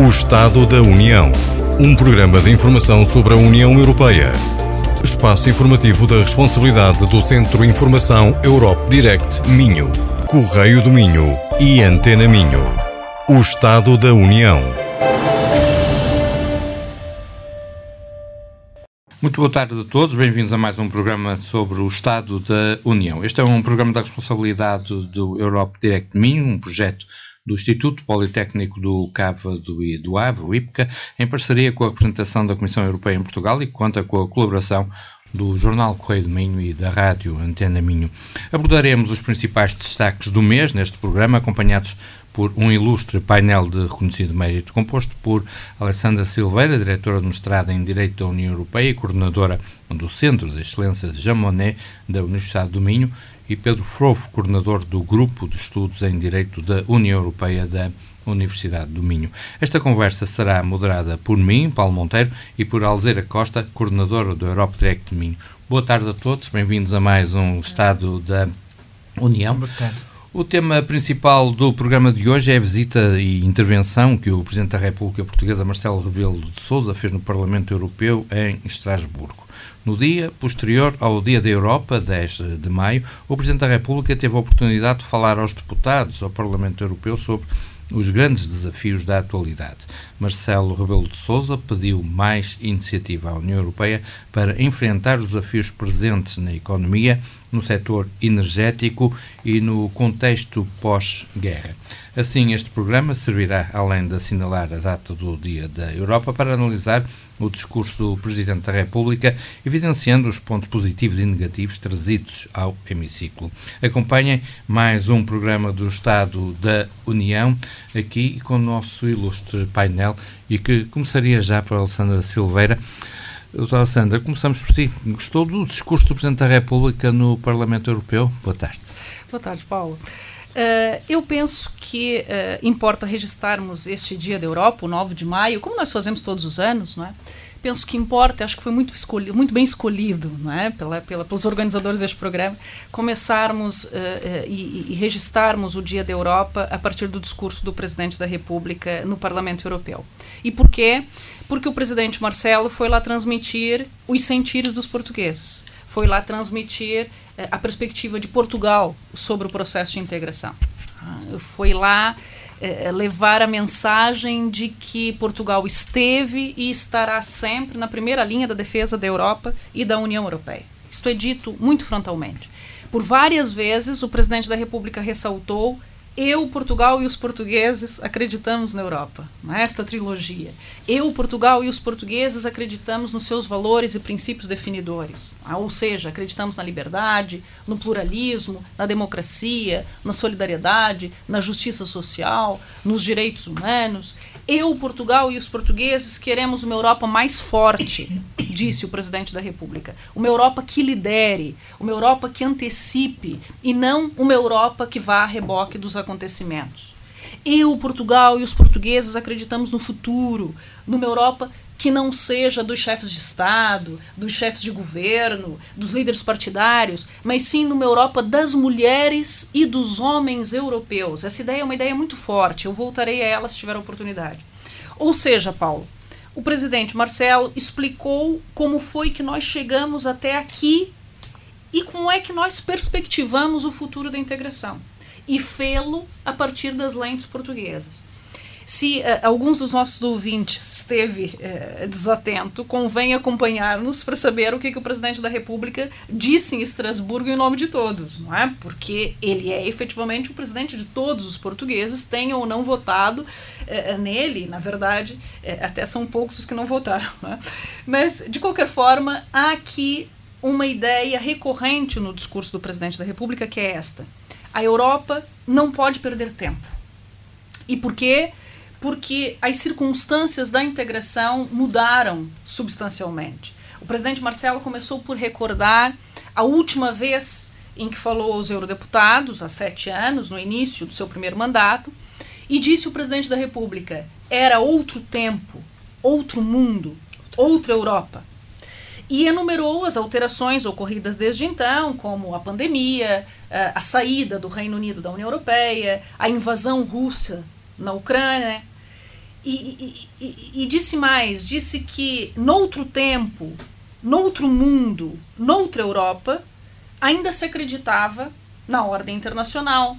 O Estado da União. Um programa de informação sobre a União Europeia. Espaço informativo da responsabilidade do Centro Informação Europe Direct Minho, Correio do Minho e Antena Minho. O Estado da União. Muito boa tarde a todos, bem-vindos a mais um programa sobre o Estado da União. Este é um programa da responsabilidade do Europe Direct Minho, um projeto do Instituto Politécnico do Cávado e do Ave, o IPCA, em parceria com a representação da Comissão Europeia em Portugal e que conta com a colaboração do Jornal Correio do Minho e da Rádio Antena Minho. Abordaremos os principais destaques do mês neste programa, acompanhados por um ilustre painel de reconhecido mérito, composto por Alessandra Silveira, diretora de mestrado em Direito da União Europeia e coordenadora do Centro de Excelência de Jean Monnet da Universidade do Minho, e Pedro Frofo, coordenador do Grupo de Estudos em Direito da União Europeia da Universidade do Minho. Esta conversa será moderada por mim, Paulo Monteiro, e por Alzeira Costa, coordenadora do Europe Direct Minho. Boa tarde a todos, bem-vindos a mais um Estado da União. Boa tarde. O tema principal do programa de hoje é a visita e intervenção que o Presidente da República Portuguesa, Marcelo Rebelo de Sousa, fez no Parlamento Europeu em Estrasburgo. No dia posterior ao Dia da Europa, 10 de maio, o Presidente da República teve a oportunidade de falar aos deputados ao Parlamento Europeu sobre os grandes desafios da atualidade. Marcelo Rebelo de Sousa pediu mais iniciativa à União Europeia para enfrentar os desafios presentes na economia, no setor energético e no contexto pós-guerra. Assim, este programa servirá, além de assinalar a data do Dia da Europa, para analisar o discurso do Presidente da República, evidenciando os pontos positivos e negativos trazidos ao hemiciclo. Acompanhem mais um programa do Estado da União, aqui com o nosso ilustre painel, e que começaria já para Alessandra Silveira. Doutora Alessandra, começamos por si. Gostou do discurso do Presidente da República no Parlamento Europeu? Boa tarde. Boa tarde, Paulo. Uh, eu penso que uh, importa registrarmos este Dia da Europa, o 9 de maio, como nós fazemos todos os anos, não é? Penso que importa, acho que foi muito, muito bem escolhido não é? pela, pela, pelos organizadores deste programa, começarmos uh, e, e registrarmos o Dia da Europa a partir do discurso do presidente da República no Parlamento Europeu. E por quê? Porque o presidente Marcelo foi lá transmitir os sentires dos portugueses foi lá transmitir eh, a perspectiva de Portugal sobre o processo de integração. Ah, foi lá eh, levar a mensagem de que Portugal esteve e estará sempre na primeira linha da defesa da Europa e da União Europeia. Isto é dito muito frontalmente. Por várias vezes, o presidente da República ressaltou eu, Portugal e os portugueses acreditamos na Europa, nesta trilogia. Eu, Portugal e os portugueses acreditamos nos seus valores e princípios definidores. Ah, ou seja, acreditamos na liberdade, no pluralismo, na democracia, na solidariedade, na justiça social, nos direitos humanos. Eu, Portugal e os portugueses queremos uma Europa mais forte, disse o presidente da República. Uma Europa que lidere, uma Europa que antecipe e não uma Europa que vá a reboque dos acontecimentos. Eu, Portugal e os portugueses acreditamos no futuro, numa Europa que não seja dos chefes de Estado, dos chefes de governo, dos líderes partidários, mas sim numa Europa das mulheres e dos homens europeus. Essa ideia é uma ideia muito forte, eu voltarei a ela se tiver a oportunidade. Ou seja, Paulo, o presidente Marcelo explicou como foi que nós chegamos até aqui e como é que nós perspectivamos o futuro da integração e fê-lo a partir das lentes portuguesas. Se uh, alguns dos nossos ouvintes esteve uh, desatento, convém acompanhar-nos para saber o que, que o presidente da República disse em Estrasburgo em nome de todos, não é? Porque ele é efetivamente o presidente de todos os portugueses, tenham ou não votado uh, nele, na verdade, até são poucos os que não votaram. Não é? Mas, de qualquer forma, há aqui uma ideia recorrente no discurso do presidente da República que é esta a Europa não pode perder tempo. E por quê? Porque as circunstâncias da integração mudaram substancialmente. O presidente Marcelo começou por recordar a última vez em que falou aos eurodeputados, há sete anos, no início do seu primeiro mandato, e disse o presidente da República: era outro tempo, outro mundo, outra Europa e enumerou as alterações ocorridas desde então, como a pandemia, eh, a saída do Reino Unido da União Europeia, a invasão russa na Ucrânia. E, e, e, disse mais: disse que noutro tempo, noutro mundo, noutra Europa, ainda se acreditava na ordem internacional,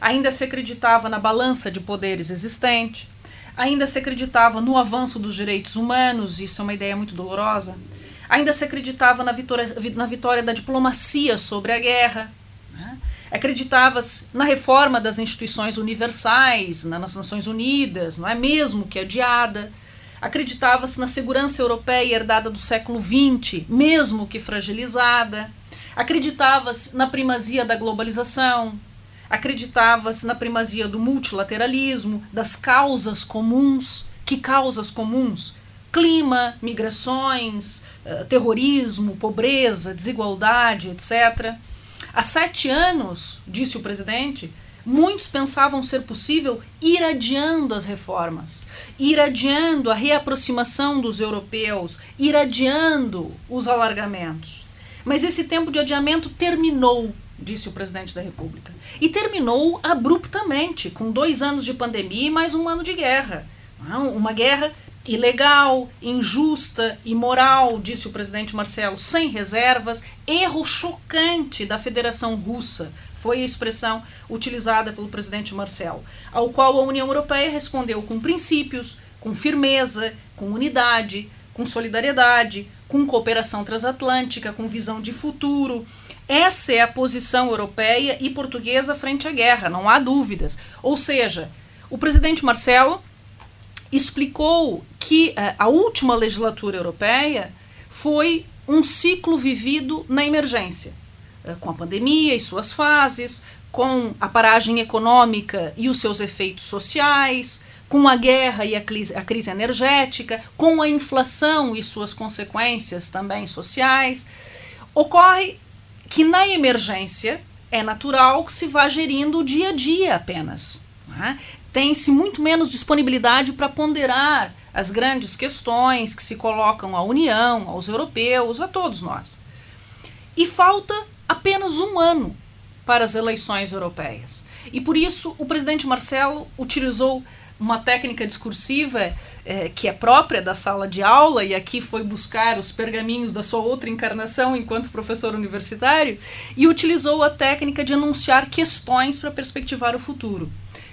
ainda se acreditava na balança de poderes existente, ainda se acreditava no avanço dos direitos humanos, isso é uma ideia muito dolorosa, ainda se acreditava na vitória, na vitória da diplomacia sobre a guerra. Acreditava-se na reforma das instituições universais, nas Nações Unidas, não é mesmo que adiada. Acreditava-se na segurança europeia herdada do século XX, mesmo que fragilizada. Acreditava-se na primazia da globalização. Acreditava-se na primazia do multilateralismo, das causas comuns. Que causas comuns? Clima, migrações, eh, terrorismo, pobreza, desigualdade, etc. Há sete anos, disse o presidente, muitos pensavam ser possível ir adiando as reformas, ir adiando a reaproximação dos europeus, ir adiando os alargamentos. Mas esse tempo de adiamento terminou, disse o presidente da República. E terminou abruptamente, com dois anos de pandemia e mais um ano de guerra. Uma guerra ilegal, injusta, imoral, disse o presidente Marcel, sem reservas, erro chocante da Federação Russa, foi a expressão utilizada pelo presidente Marcel, ao qual a União Europeia respondeu com princípios, com firmeza, com unidade, com solidariedade, com cooperação transatlântica, com visão de futuro. Essa é a posição europeia e portuguesa frente à guerra, não há dúvidas. Ou seja, o presidente Marcelo explicou que uh, a última legislatura europeia foi um ciclo vivido na emergência, uh, com a pandemia e suas fases, com a paragem econômica e os seus efeitos sociais, com a guerra e a crise, a crise energética, com a inflação e suas consequências também sociais. Ocorre que na emergência é natural que se vá gerindo o dia a dia apenas. Tem-se muito menos disponibilidade para ponderar as grandes questões que se colocam à União, aos europeus, a todos nós. E falta apenas um ano para as eleições europeias. E por isso o presidente Marcelo utilizou uma técnica discursiva é, que é própria da sala de aula, e aqui foi buscar os pergaminhos da sua outra encarnação enquanto professor universitário, e utilizou a técnica de anunciar questões para perspectivar o futuro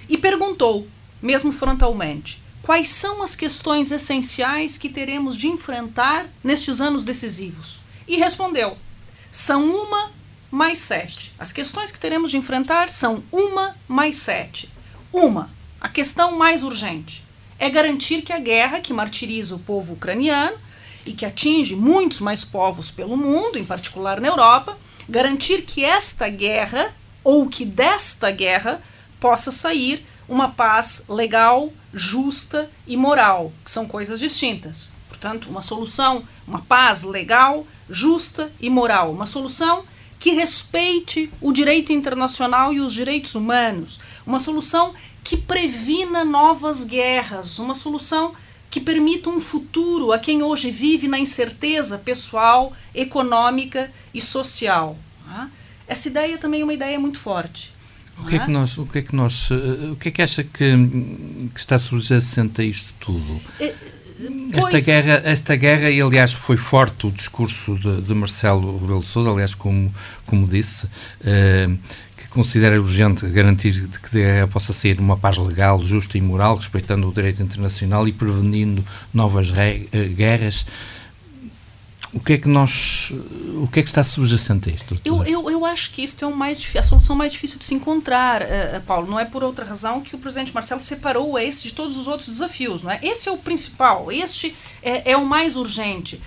e perguntou, mesmo frontalmente, quais são as questões essenciais que teremos de enfrentar nestes anos decisivos. E respondeu: são uma mais sete. As questões que teremos de enfrentar são uma mais sete. Uma, a questão mais urgente, é garantir que a guerra que martiriza o povo ucraniano e que atinge muitos mais povos pelo mundo, em particular na Europa, garantir que esta guerra, ou que desta guerra, possa sair uma paz legal, justa e moral, que são coisas distintas. Portanto, uma solução, uma paz legal, justa e moral, uma solução que respeite o direito internacional e os direitos humanos, uma solução que previna novas guerras, uma solução que permita um futuro a quem hoje vive na incerteza pessoal, econômica e social. Tá? Essa ideia também é uma ideia muito forte. O que é que nós, o que é que nós, eh, o que é que acha que, que está subjacente a isto tudo? Eh, esta guerra, esta guerra, e aliás foi forte o discurso de, de Marcelo Rebelo de Sousa, aliás, como, como disse, eh, que considera urgente garantir que a guerra possa ser uma paz legal, justa e moral, respeitando o direito internacional e prevenindo novas guerras o que é que nós o que é que está subjacente a isto? Eu, eu, eu acho que isto é o mais a solução mais difícil de se encontrar, uh, Paulo. Não é por outra razão que o presidente Marcelo separou esse de todos os outros desafios, não é? Esse é o principal, este é, é o mais urgente. Uh,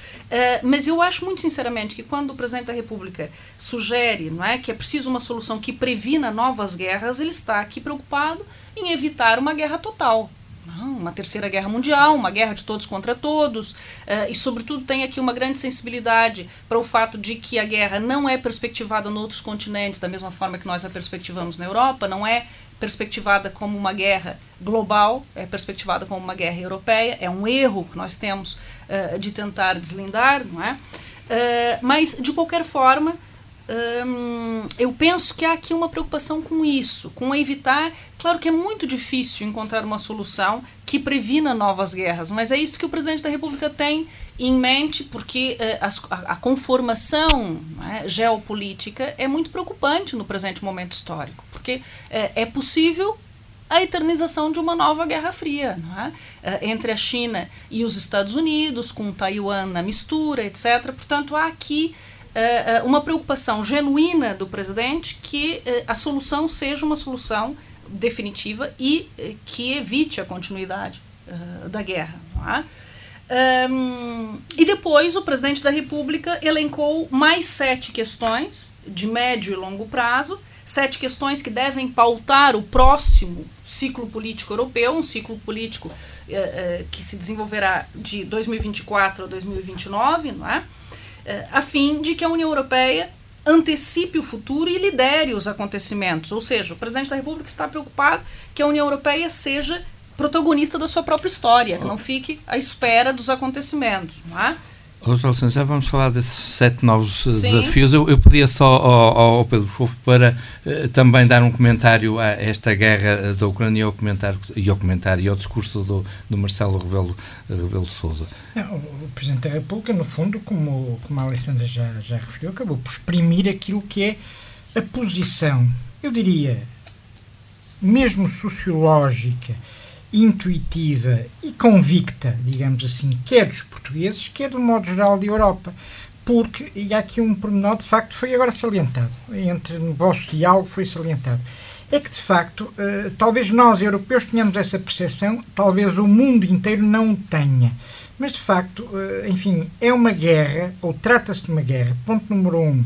mas eu acho muito sinceramente que quando o presidente da República sugere, não é, que é preciso uma solução que previna novas guerras, ele está aqui preocupado em evitar uma guerra total uma terceira guerra mundial, uma guerra de todos contra todos, uh, e sobretudo tem aqui uma grande sensibilidade para o fato de que a guerra não é perspectivada em outros continentes da mesma forma que nós a perspectivamos na Europa, não é perspectivada como uma guerra global, é perspectivada como uma guerra europeia, é um erro que nós temos uh, de tentar deslindar, não é? Uh, mas, de qualquer forma, hum, eu penso que há aqui uma preocupação com isso, com evitar. Claro que é muito difícil encontrar uma solução que previna novas guerras, mas é isso que o presidente da República tem em mente, porque uh, a, a, conformação né, geopolítica é muito preocupante no presente momento histórico, porque uh, é possível a eternização de uma nova Guerra Fria é? entre a China e os Estados Unidos, com Taiwan na mistura, etc. Portanto, há aqui uh, uma preocupação genuína do presidente que uh, a solução seja uma solução definitiva e uh, que evite a continuidade da guerra. É? Um, e depois o presidente da República elencou mais sete questões de médio e longo prazo, sete questões que devem pautar o próximo ciclo político europeu, um ciclo político que se desenvolverá de 2024 a 2029, não é? Eh, a fim de que a União Europeia antecipe o futuro e lidere os acontecimentos. Ou seja, o presidente da República está preocupado que a União Europeia seja protagonista da sua própria história, que não fique à espera dos acontecimentos. Não é? Hoje, já vamos falar desses sete novos eh, Sim. desafios. Eu, eu pedia só ao, ao Pedro Fofo para uh, também dar um comentário a esta guerra da Ucrânia e ao comentário, e ao, comentário, e ao discurso do, do Marcelo Rebelo, Rebelo de Souza. O Presidente da República, no fundo, como, como a Alessandra já, já referiu, acabou por exprimir aquilo que é a posição, eu diria, mesmo sociológica, intuitiva e convicta, digamos assim, quer dos portugueses, quer do modo geral da Europa. Porque, e há aqui um pormenor, de facto, foi agora salientado, entre no vosso diálogo foi salientado, é que, de facto, uh, talvez nós, europeus, tenhamos essa percepção, talvez o mundo inteiro não tenha. Mas, de facto, uh, enfim, é uma guerra, ou trata-se de uma guerra, ponto número um,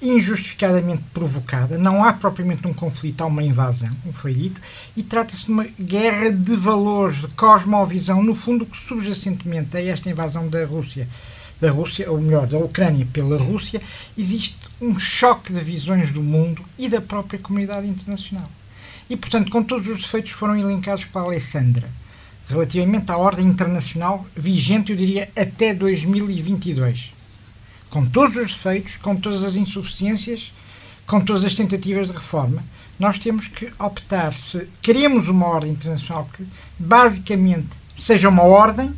injustificadamente provocada, não há propriamente um conflito, há uma invasão, como foi dito, e trata-se de uma guerra de valores, de cosmovisão, no fundo, que subjacentemente a esta invasão da Rússia, da Rússia, ou melhor, da Ucrânia pela Rússia, existe um choque de visões do mundo e da própria comunidade internacional. E, portanto, com todos os defeitos foram elencados para Alessandra, relativamente à ordem internacional vigente, eu diria, até 2022 com todos os defeitos, com todas as insuficiências, com todas as tentativas de reforma, nós temos que optar se queremos uma ordem internacional que basicamente seja uma ordem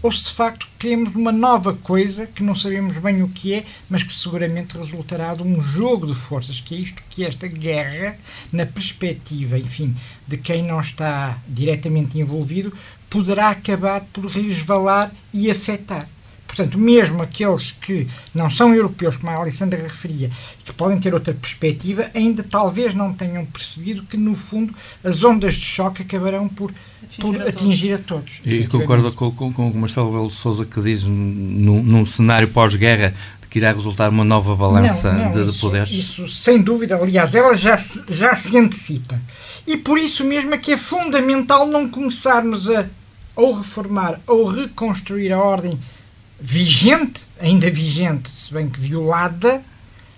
ou se de facto queremos uma nova coisa que não sabemos bem o que é, mas que seguramente resultará de um jogo de forças, que é isto, que é esta guerra, na perspectiva, enfim, de quem não está diretamente envolvido, poderá acabar por resvalar e afetar. Portanto, mesmo aqueles que não são europeus, como a Alessandra referia, que podem ter outra perspectiva, ainda talvez não tenham percebido que, no fundo, as ondas de choque acabarão por atingir, por a, atingir a todos. E concordo com, com, com o Marcelo Belo Souza que diz, num, num cenário pós-guerra, que irá resultar uma nova balança não, não, de, de poderes? Isso, sem dúvida. Aliás, ela já se, já se antecipa. E por isso mesmo é que é fundamental não começarmos a ou reformar ou reconstruir a ordem vigente, ainda vigente, se bem que violada,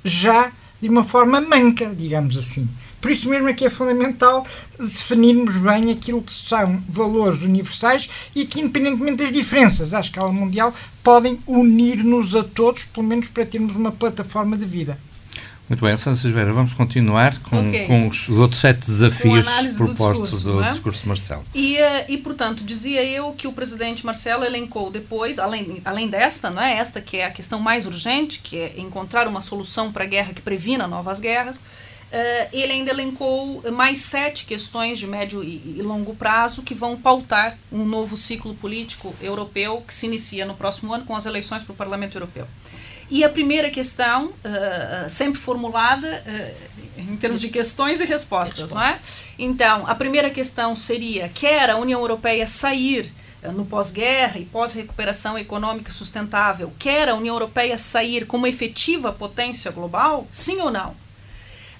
já de uma forma manca, digamos assim. Por isso mesmo é que é fundamental definirmos bem aquilo que são valores universais e que, independentemente das diferenças à escala mundial, podem unir-nos a todos, pelo menos para termos uma plataforma de vida. Muito bem, Sandra Silveira, vamos continuar com, okay. com os outros sete desafios propostos do, discurso, do é? discurso Marcelo. E, eh, e, portanto, dizia eu que o presidente Marcelo elencou depois, além, além desta, não é esta que é a questão mais urgente, que é encontrar uma solução para a guerra que previna novas guerras, uh, ele ainda elencou mais sete questões de médio e, e longo prazo que vão pautar um novo ciclo político europeu que se inicia no próximo ano com as eleições para o Parlamento Europeu. E a primeira questão, uh, sempre formulada uh, em termos de questões e respostas, não é? Então, a primeira questão seria: quer a União Europeia sair uh, no pós-guerra e pós-recuperação econômica sustentável, quer a União Europeia sair como efetiva potência global? Sim ou não?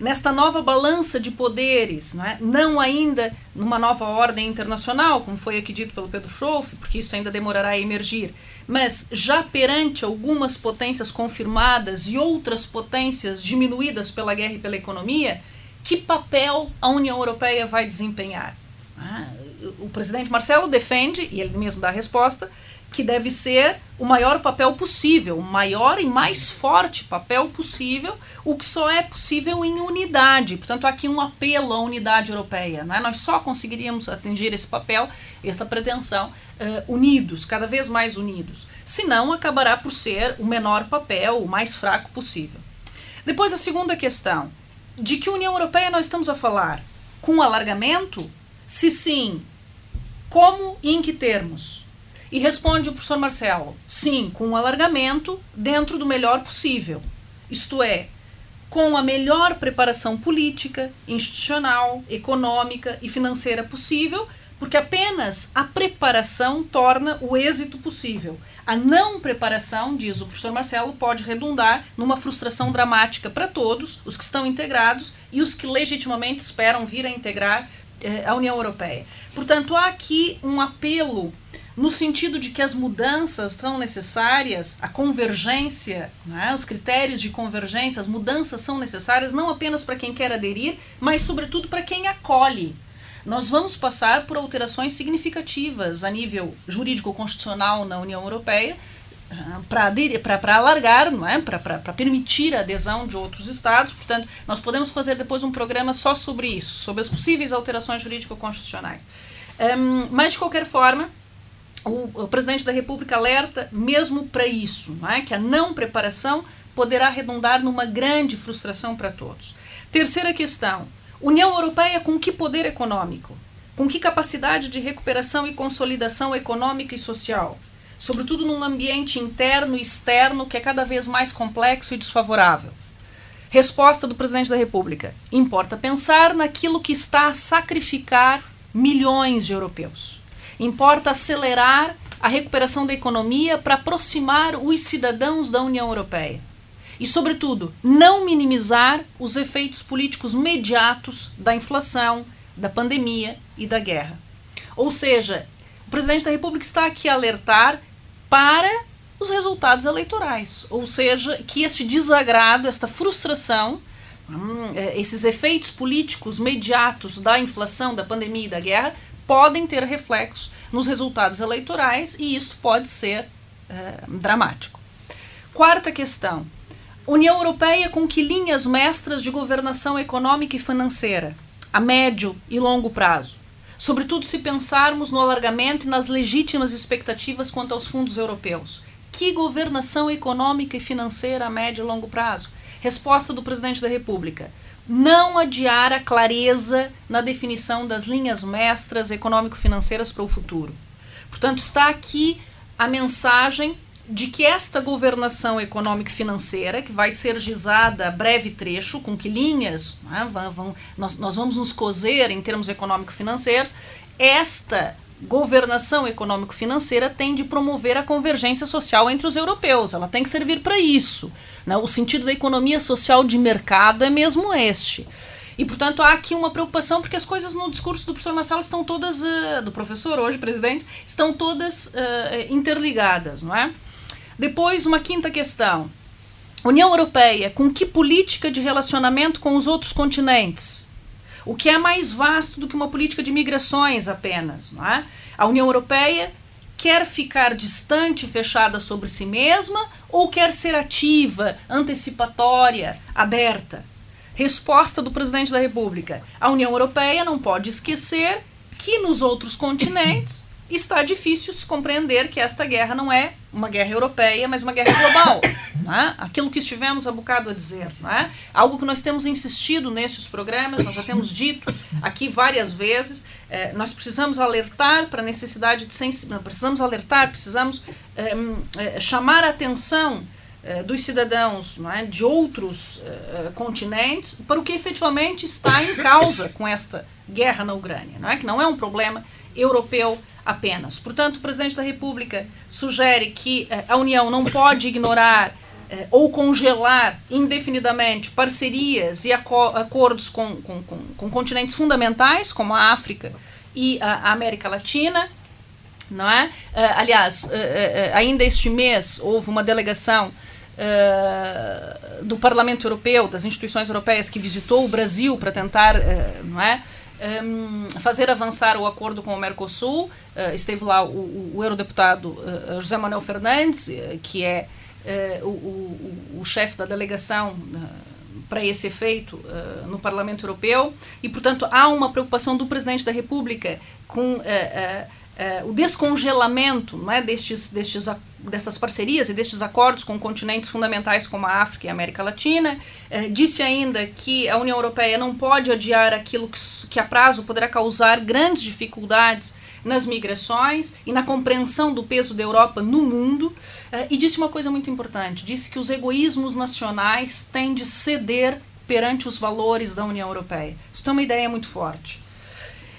Nesta nova balança de poderes, não, é? não ainda numa nova ordem internacional, como foi aqui dito pelo Pedro Frouf, porque isso ainda demorará a emergir, mas já perante algumas potências confirmadas e outras potências diminuídas pela guerra e pela economia, que papel a União Europeia vai desempenhar? O presidente Marcelo defende, e ele mesmo dá a resposta, que deve ser o maior papel possível, o maior e mais forte papel possível, o que só é possível em unidade. Portanto, aqui um apelo à unidade europeia. Não é? Nós só conseguiríamos atingir esse papel, esta pretensão, uh, unidos, cada vez mais unidos. Senão, acabará por ser o menor papel, o mais fraco possível. Depois, a segunda questão: de que União Europeia nós estamos a falar? Com alargamento? Se sim, como e em que termos? E responde o professor Marcelo: sim, com um alargamento dentro do melhor possível. Isto é, com a melhor preparação política, institucional, econômica e financeira possível, porque apenas a preparação torna o êxito possível. A não preparação, diz o professor Marcelo, pode redundar numa frustração dramática para todos, os que estão integrados e os que legitimamente esperam vir a integrar eh, a União Europeia. Portanto, há aqui um apelo no sentido de que as mudanças são necessárias, a convergência, né, os critérios de convergência, as mudanças são necessárias não apenas para quem quer aderir, mas sobretudo para quem acolhe. Nós vamos passar por alterações significativas a nível jurídico-constitucional na União Europeia ah, para alargar, não é? para permitir a adesão de outros estados. Portanto, nós podemos fazer depois um programa só sobre isso, sobre as possíveis alterações jurídico-constitucionais. Um, mas, de qualquer forma, o, o, presidente da República alerta mesmo para isso, é? que a não preparação poderá redundar numa grande frustração para todos. Terceira questão: União Europeia com que poder econômico? Com que capacidade de recuperação e consolidação econômica e social? Sobretudo num ambiente interno e externo que é cada vez mais complexo e desfavorável. Resposta do presidente da República: importa pensar naquilo que está a sacrificar milhões de europeus Importa acelerar a recuperação da economia para aproximar os cidadãos da União Europeia. E, sobretudo, não minimizar os efeitos políticos imediatos da inflação, da pandemia e da guerra. Ou seja, o presidente da República está aqui a alertar para os resultados eleitorais. Ou seja, que este desagrado, esta frustração, hum, é, esses efeitos políticos imediatos da inflação, da pandemia e da guerra podem ter reflexos nos resultados eleitorais e isso pode ser é, dramático. Quarta questão: União Europeia com que linhas mestras de governação econômica e financeira, a médio e longo prazo? Sobretudo se pensarmos no alargamento e nas legítimas expectativas quanto aos fundos europeus. Que governação econômica e financeira a médio e longo prazo? Resposta do presidente da República: não adiar a clareza na definição das linhas mestras econômico-financeiras para o futuro. Portanto, está aqui a mensagem de que esta governação econômico-financeira, que vai ser gizada a breve trecho, com que linhas né, vão, vão, nós, nós vamos nos cozer em termos econômico-financeiros, esta governação econômico-financeira tem de promover a convergência social entre os europeus. Ela tem que servir para isso. Né? O sentido da economia social de mercado é mesmo este. E, portanto, há aqui uma preocupação, porque as coisas no discurso do professor Marcelo estão todas, uh, do professor hoje, presidente, estão todas uh, interligadas, não é? Depois, uma quinta questão. União Europeia, com que política de relacionamento com os outros continentes? O que é mais vasto do que uma política de migrações apenas. Não é? A União Europeia quer ficar distante, fechada sobre si mesma, ou quer ser ativa, antecipatória, aberta? Resposta do presidente da República: a União Europeia não pode esquecer que nos outros continentes está difícil se compreender que esta guerra não é uma guerra europeia, mas uma guerra global. Né? Aquilo que estivemos a bocado a dizer. Né? Algo que nós temos insistido nestes programas, nós já temos dito aqui várias vezes. Eh, nós precisamos alertar para a necessidade de sensibilidade, precisamos alertar, precisamos eh, eh, chamar a atenção eh, dos cidadãos é, de outros continentes para o que efetivamente está em causa com esta guerra na Ucrânia, não é? que não é um problema europeu apenas. Portanto, o presidente da República sugere que eh, a União não pode ignorar eh, ou congelar indefinidamente parcerias e acordos com, com, com, com, continentes fundamentais, como a África e a, América Latina. Não é? Eh, aliás, ainda este mês houve uma delegação do Parlamento Europeu, das instituições europeias, que visitou o Brasil para tentar não é, um, fazer avançar o acordo com o Mercosul. Uh, esteve lá o, o eurodeputado uh, José Manuel Fernandes, uh, que é o, o, o chefe da delegação para esse efeito no Parlamento Europeu. E, portanto, há uma preocupação do presidente da República com uh, o descongelamento não é, destes, destes, dessas parcerias e destes acordos com continentes fundamentais como a África e a América Latina. Uh, disse ainda que a União Europeia não pode adiar aquilo que, que a prazo poderá causar grandes dificuldades nas migrações e na compreensão do peso da Europa no mundo. Uh, e disse uma coisa muito importante: disse que os egoísmos nacionais têm de ceder perante os valores da União Europeia. Isso tem uma ideia muito forte.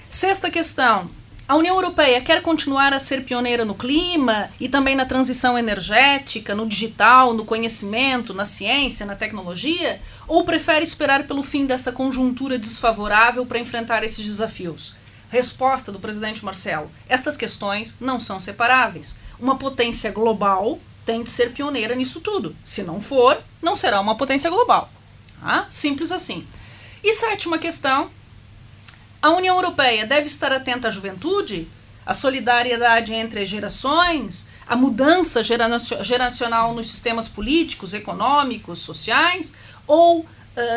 Sexta questão: a União Europeia quer continuar a ser pioneira no clima e também na transição energética, no digital, no conhecimento, na ciência, na tecnologia? Ou prefere esperar pelo fim dessa conjuntura desfavorável para enfrentar esses desafios? Resposta do presidente Marcelo: estas questões não são separáveis. Uma potência global tem de ser pioneira nisso tudo. Se não for, não será uma potência global. Ah, simples assim. E sétima questão, a União Europeia deve estar atenta à juventude, à solidariedade entre as gerações, à mudança geracional nos sistemas políticos, econômicos, sociais, ou uh,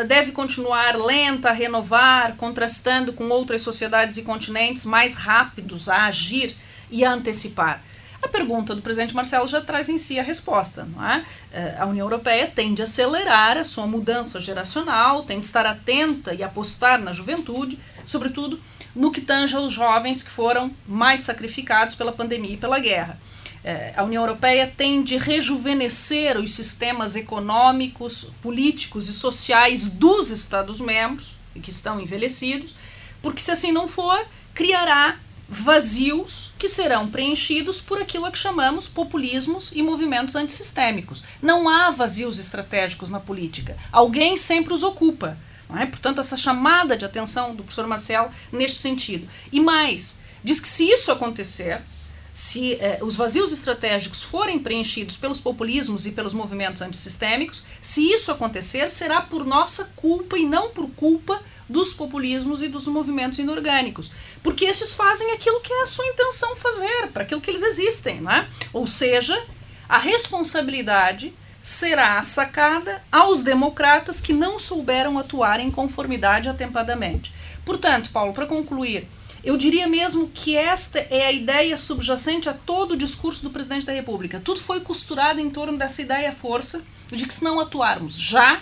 deve continuar lenta a renovar, contrastando com outras sociedades e continentes mais rápidos a agir e a antecipar? A pergunta do presidente Marcelo já traz em si a resposta. Não é? A União Europeia tende a acelerar a sua mudança geracional, tem de estar atenta e apostar na juventude, sobretudo no que tange aos jovens que foram mais sacrificados pela pandemia e pela guerra. É, a União Europeia tem de rejuvenescer os sistemas econômicos, políticos e sociais dos Estados-membros, que estão envelhecidos, porque se assim não for, criará vazios que serão preenchidos por aquilo a que chamamos populismos e movimentos antissistêmicos. Não há vazios estratégicos na política. Alguém sempre os ocupa. É? Portanto, essa chamada de atenção do professor Marcelo neste sentido. E mais, diz que se isso acontecer, se eh, os vazios estratégicos forem preenchidos pelos populismos e pelos movimentos antissistêmicos, se isso acontecer, será por nossa culpa e não por culpa dos populismos e dos movimentos inorgânicos. Porque estes fazem aquilo que é a sua intenção fazer, para aquilo que eles existem. Não é? Ou seja, a responsabilidade será sacada aos democratas que não souberam atuar em conformidade atempadamente. Portanto, Paulo, para concluir, eu diria mesmo que esta é a ideia subjacente a todo o discurso do presidente da República. Tudo foi costurado em torno dessa ideia força de que se não atuarmos já,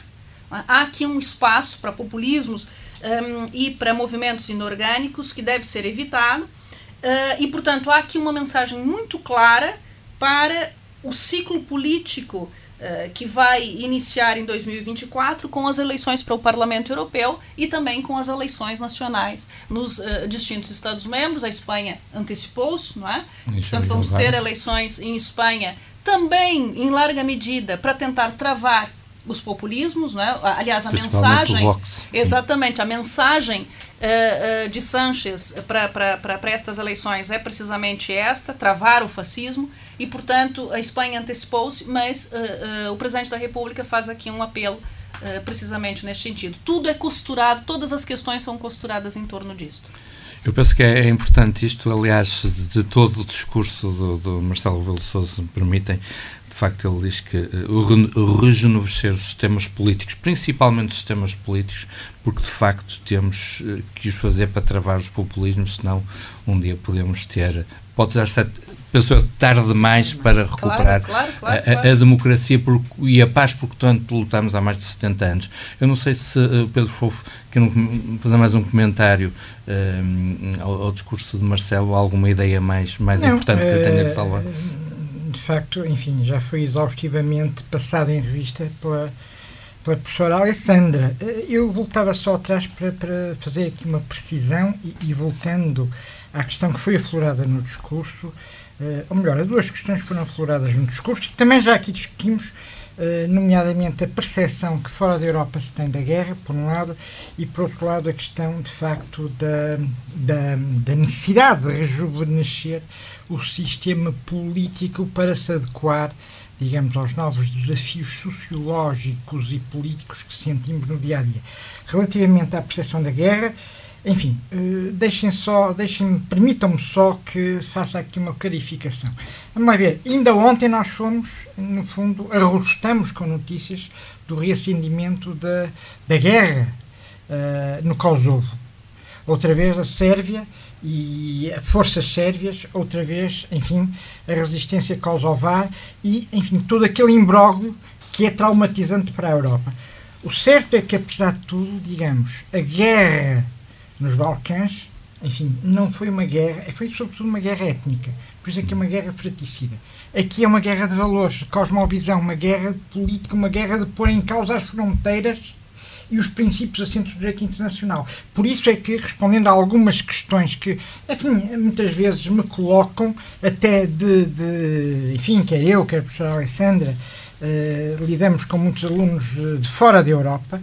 há aqui um espaço para populismos um, e para movimentos inorgânicos que deve ser evitado. Uh, e, portanto, há aqui uma mensagem muito clara para o ciclo político eh, que vai iniciar em 2024 com as eleições para o Parlamento Europeu e também com as eleições nacionais nos uh, distintos Estados-membros. A Espanha antecipou-se, não é? Portanto, vamos ter eleições em Espanha também, em larga medida, para tentar travar os populismos, não é? aliás, a mensagem. Vox, exatamente, a mensagem uh, uh, de Sánchez para estas eleições é precisamente esta: travar o fascismo. E, portanto, a Espanha antecipou-se, mas uh, o presidente da República faz aqui um apelo precisamente nesse sentido. Tudo é costurado, todas as questões são costuradas em torno disso. Eu penso que é, importante isto, aliás, de, todo o discurso do, do Marcelo Rebelo Sousa, me permitem, de facto, ele diz que uh, o rejuvenescer os sistemas políticos, principalmente os sistemas políticos, porque de facto temos uh, que os fazer para travar os populismos, senão um dia podemos ter. Pode já ser, penso tarde demais para recuperar claro, claro, claro, a, a, democracia por, e a paz porque tanto lutamos há mais de 70 anos. Eu não sei se uh, Pedro Fofo quer fazer mais um comentário ao, ao, discurso de Marcelo, alguma ideia mais, mais não, importante que ele tenha que salvar de facto, enfim, já foi exaustivamente passado em revista pela, pela professora Alessandra. Eh, eu voltava só atrás para, para fazer aqui uma precisão e, e voltando à questão que foi aflorada no discurso, uh, ou melhor, a duas questões que foram afloradas no discurso, que também já aqui discutimos, uh, nomeadamente a percepção que fora da Europa se tem da guerra, por um lado, e por outro lado a questão, de facto, da, da, da necessidade de rejuvenescer o sistema político para se adequar, digamos, aos novos desafios sociológicos e políticos que sentimos no dia a dia. Relativamente à percepção da guerra, enfim, uh, deixem só, deixem, permitam-me só que faça aqui uma clarificação. Vamos lá ver, ainda ontem nós fomos, no fundo, arrostamos com notícias do reacendimento da, da guerra uh, no Kosovo. Outra vez a Sérvia e forças sérvias, outra vez, enfim, a resistência kosovar e, enfim, todo aquele imbróglio que é traumatizante para a Europa. O certo é que, apesar de tudo, digamos, a guerra nos Balcãs, enfim, não foi uma guerra, foi sobretudo uma guerra étnica. Por isso é que é uma guerra fraticida. Aqui é uma guerra de valores, de cosmovisão, uma guerra política, uma guerra de pôr em causa as fronteiras e os princípios assentos do direito internacional. Por isso é que, respondendo a algumas questões que, enfim, muitas vezes me colocam, até de, de enfim, quer eu, quer a professora Alessandra, uh, lidamos com muitos alunos de fora da Europa,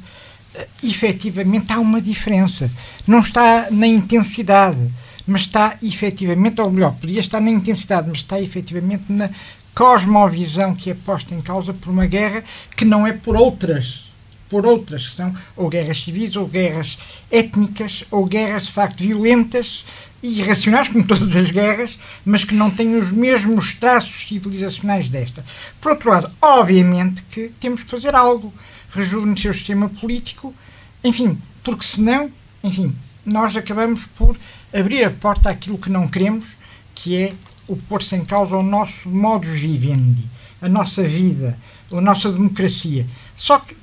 efetivamente há uma diferença. Não está na intensidade, mas está efetivamente, ou melhor, podia estar na intensidade, mas está efetivamente na cosmovisão que é posta em causa por uma guerra que não é por outras por outras, que são ou guerras civis, ou guerras étnicas, ou guerras de facto violentas e irracionais, como todas as guerras, mas que não têm os mesmos traços civilizacionais desta. Por outro lado, obviamente que temos que fazer algo, rejuvenescer o sistema político, enfim, porque senão, enfim, nós acabamos por abrir a porta àquilo que não queremos, que é o pôr-se em causa o nosso modus vivendi, a nossa vida, a nossa democracia. Só que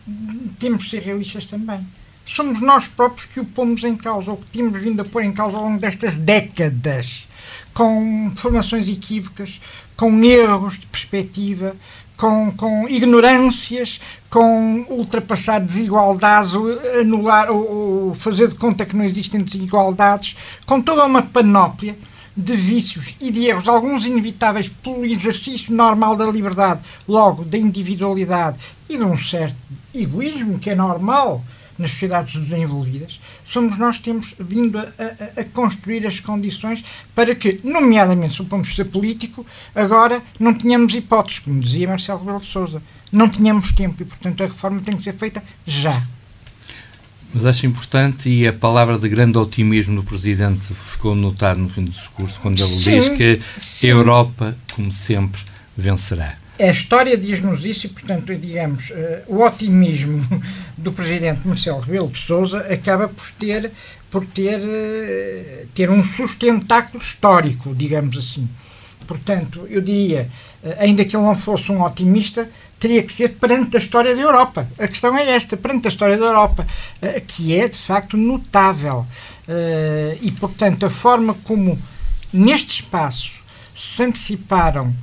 temos de ser realistas também. Somos nós próprios que o pomos em causa, ou que temos vindo a pôr em causa ao longo destas décadas, com formações equívocas, com erros de perspectiva, com, com ignorâncias, com ultrapassar desigualdades, anular ou, ou fazer de conta que não existem desigualdades, com toda uma panóplia de vícios e de erros, alguns inevitáveis pelo exercício normal da liberdade, logo da individualidade e de um certo egoísmo que é normal nas sociedades desenvolvidas, somos nós que temos vindo a, a, a, construir as condições para que, nomeadamente, do ponto de vista político, agora não tenhamos hipóteses, como dizia Marcelo Rebelo de Sousa. Não tínhamos tempo e, portanto, a reforma tem que ser feita já. Mas acho importante, e a palavra de grande otimismo do Presidente ficou notar no fim do discurso, quando ele sim, diz que sim. a Europa, como sempre, vencerá. A história diz-nos isso e, portanto, digamos, uh, o otimismo do Presidente Marcelo Rebelo de Sousa acaba por ter, por ter, uh, ter um sustentáculo histórico, digamos assim. Portanto, eu diria, uh, ainda que ele não fosse um otimista, teria que ser perante a história da Europa. A questão é esta, perante a história da Europa, que é de facto notável. E, portanto, a forma como neste espaço se anteciparam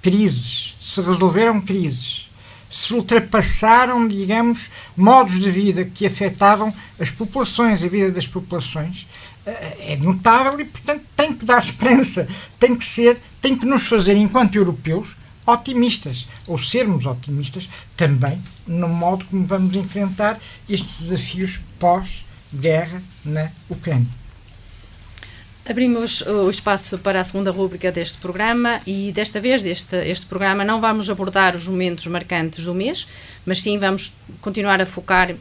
crises, se resolveram crises, se ultrapassaram, digamos, modos de vida que afetavam as populações, a vida das populações, uh, é notável e, portanto, tem que dar esperança, tem que ser, tem que nos fazer, enquanto europeus, otimistas, ou sermos otimistas também no modo como vamos enfrentar estes desafios pós-guerra na Ucrânia. Abrimos o espaço para a segunda rúbrica deste programa e desta vez este, este programa não vamos abordar os momentos marcantes do mês, mas sim vamos continuar a focar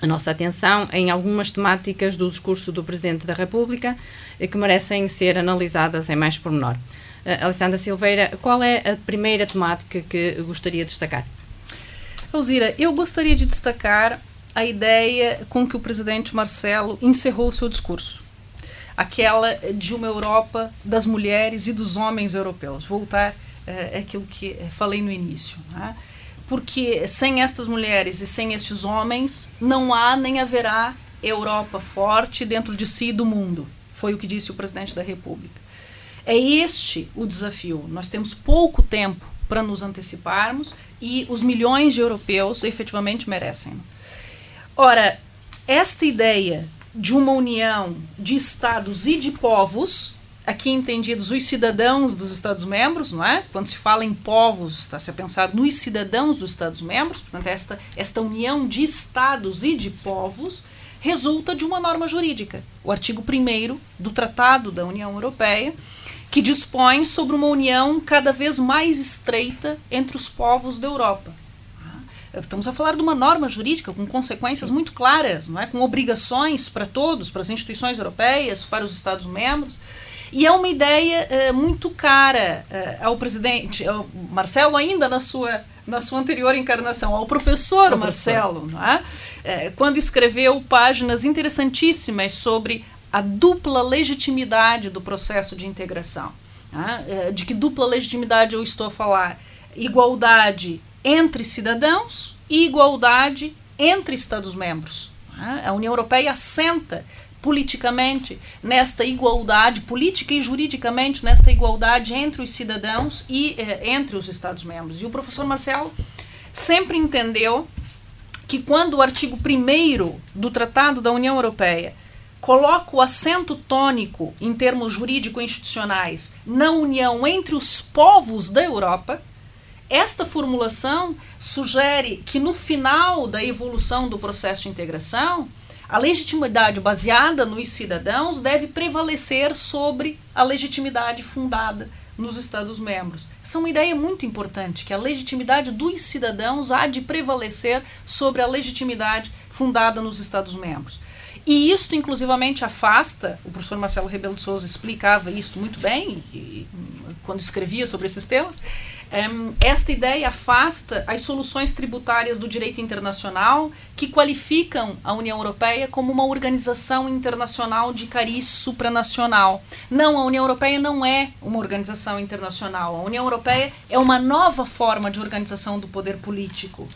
a nossa atenção em algumas temáticas do discurso do Presidente da República que merecem ser analisadas em mais pormenor. Uh, Alessandra Silveira, qual é a primeira temática que gostaria de destacar? Alzira, eu gostaria de destacar a ideia com que o presidente Marcelo encerrou o seu discurso. Aquela de uma Europa das mulheres e dos homens europeus. Voltar uh, àquilo que falei no início. Né? Porque sem estas mulheres e sem estes homens, não há nem haverá Europa forte dentro de si e do mundo. Foi o que disse o presidente da República. É este o desafio. Nós temos pouco tempo para nos anteciparmos e os milhões de europeus efetivamente merecem. Ora, esta ideia de uma união de estados e de povos, aqui entendidos os cidadãos dos Estados-membros, não é? Quando se fala em povos, está-se a pensar nos cidadãos dos Estados-membros, portanto, esta, esta união de estados e de povos resulta de uma norma jurídica, o artigo 1 do Tratado da União Europeia, que dispõe sobre uma união cada vez mais estreita entre os povos da Europa. Estamos a falar de uma norma jurídica com consequências muito claras, não é? com obrigações para todos, para as instituições europeias, para os Estados-membros. E é uma ideia uh, muito cara uh, ao presidente, ao Marcelo, ainda na sua, na sua anterior encarnação, ao professor Marcelo, não é? Uh, quando escreveu páginas interessantíssimas sobre a dupla legitimidade do processo de integração. É? De que dupla legitimidade eu estou a falar? Igualdade entre cidadãos e igualdade entre Estados-membros. É? A União Europeia assenta politicamente nesta igualdade, política e juridicamente nesta igualdade entre os cidadãos e eh, entre os Estados-membros. E o professor Marcelo sempre entendeu que quando o artigo 1 do Tratado da União Europeia coloca o acento tônico em termos jurídico-institucionais na união entre os povos da Europa, esta formulação sugere que no final da evolução do processo de integração, a legitimidade baseada nos cidadãos deve prevalecer sobre a legitimidade fundada nos Estados-membros. Essa é uma ideia muito importante, que a legitimidade dos cidadãos há de prevalecer sobre a legitimidade fundada nos Estados-membros. E isto, inclusivamente, afasta, o professor Marcelo Rebelo de Souza explicava isso muito bem, e, quando escrevia sobre esses temas, esta ideia afasta as soluções tributárias do direito internacional que qualificam a União Europeia como uma organização internacional de cariz supranacional. Não, a União Europeia não é uma organização internacional. A União Europeia é uma nova forma de organização do poder político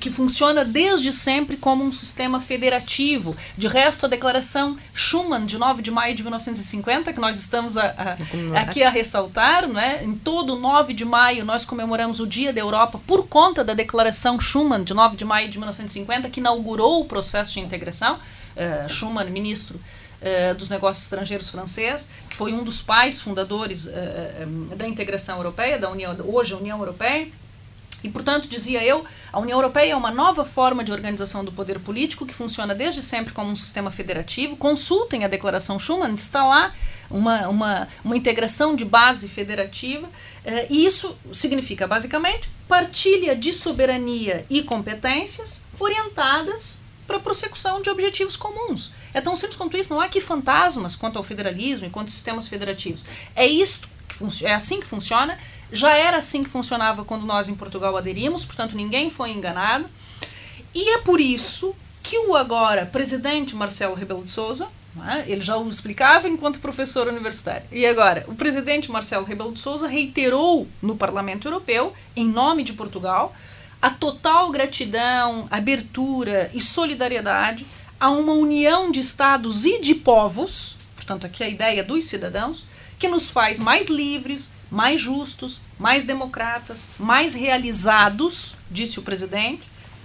que funciona desde sempre como um sistema federativo. De resto, a Declaração Schuman, de 9 de maio de 1950, que nós estamos a, a, aqui a ressaltar, né? em todo 9 de maio nós comemoramos o Dia da Europa por conta da Declaração Schuman, de 9 de maio de 1950, que inaugurou o processo de integração. Uh, Schuman, ministro uh, dos Negócios Estrangeiros francês, que foi um dos pais fundadores uh, da integração europeia, da União, hoje a União Europeia. E, portanto, dizia eu, a União Europeia é uma nova forma de organização do poder político que funciona desde sempre como um sistema federativo. Consultem a Declaração Schuman, está lá uma, uma, uma integração de base federativa. Eh, e isso significa, basicamente, partilha de soberania e competências orientadas para a prossecução de objetivos comuns. É tão simples quanto isso, não há aqui fantasmas quanto ao federalismo e quanto aos sistemas federativos. É isto é assim que funciona já era assim que funcionava quando nós em Portugal aderimos, portanto ninguém foi enganado. E é por isso que o agora presidente Marcelo Rebelo de Souza, é? ele já o explicava enquanto professor universitário, e agora o presidente Marcelo Rebelo de Souza reiterou no Parlamento Europeu, em nome de Portugal, a total gratidão, abertura e solidariedade a uma união de estados e de povos, portanto aqui a ideia dos cidadãos, que nos faz mais livres, mais justos, mais democratas, mais realizados, disse o presidente,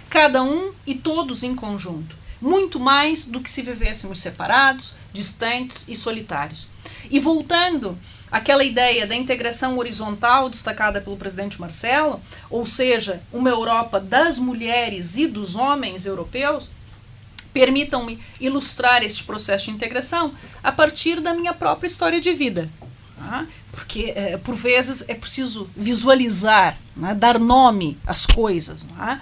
cada um e todos em conjunto. Muito mais do que se vivêssemos separados, distantes e solitários. E voltando àquela ideia da integração horizontal destacada pelo presidente Marcelo, ou seja, uma Europa das mulheres e dos homens europeus, permitam-me ilustrar este processo de integração a partir da minha própria história de vida. Porque é, por vezes é preciso visualizar, né, dar nome às coisas. É?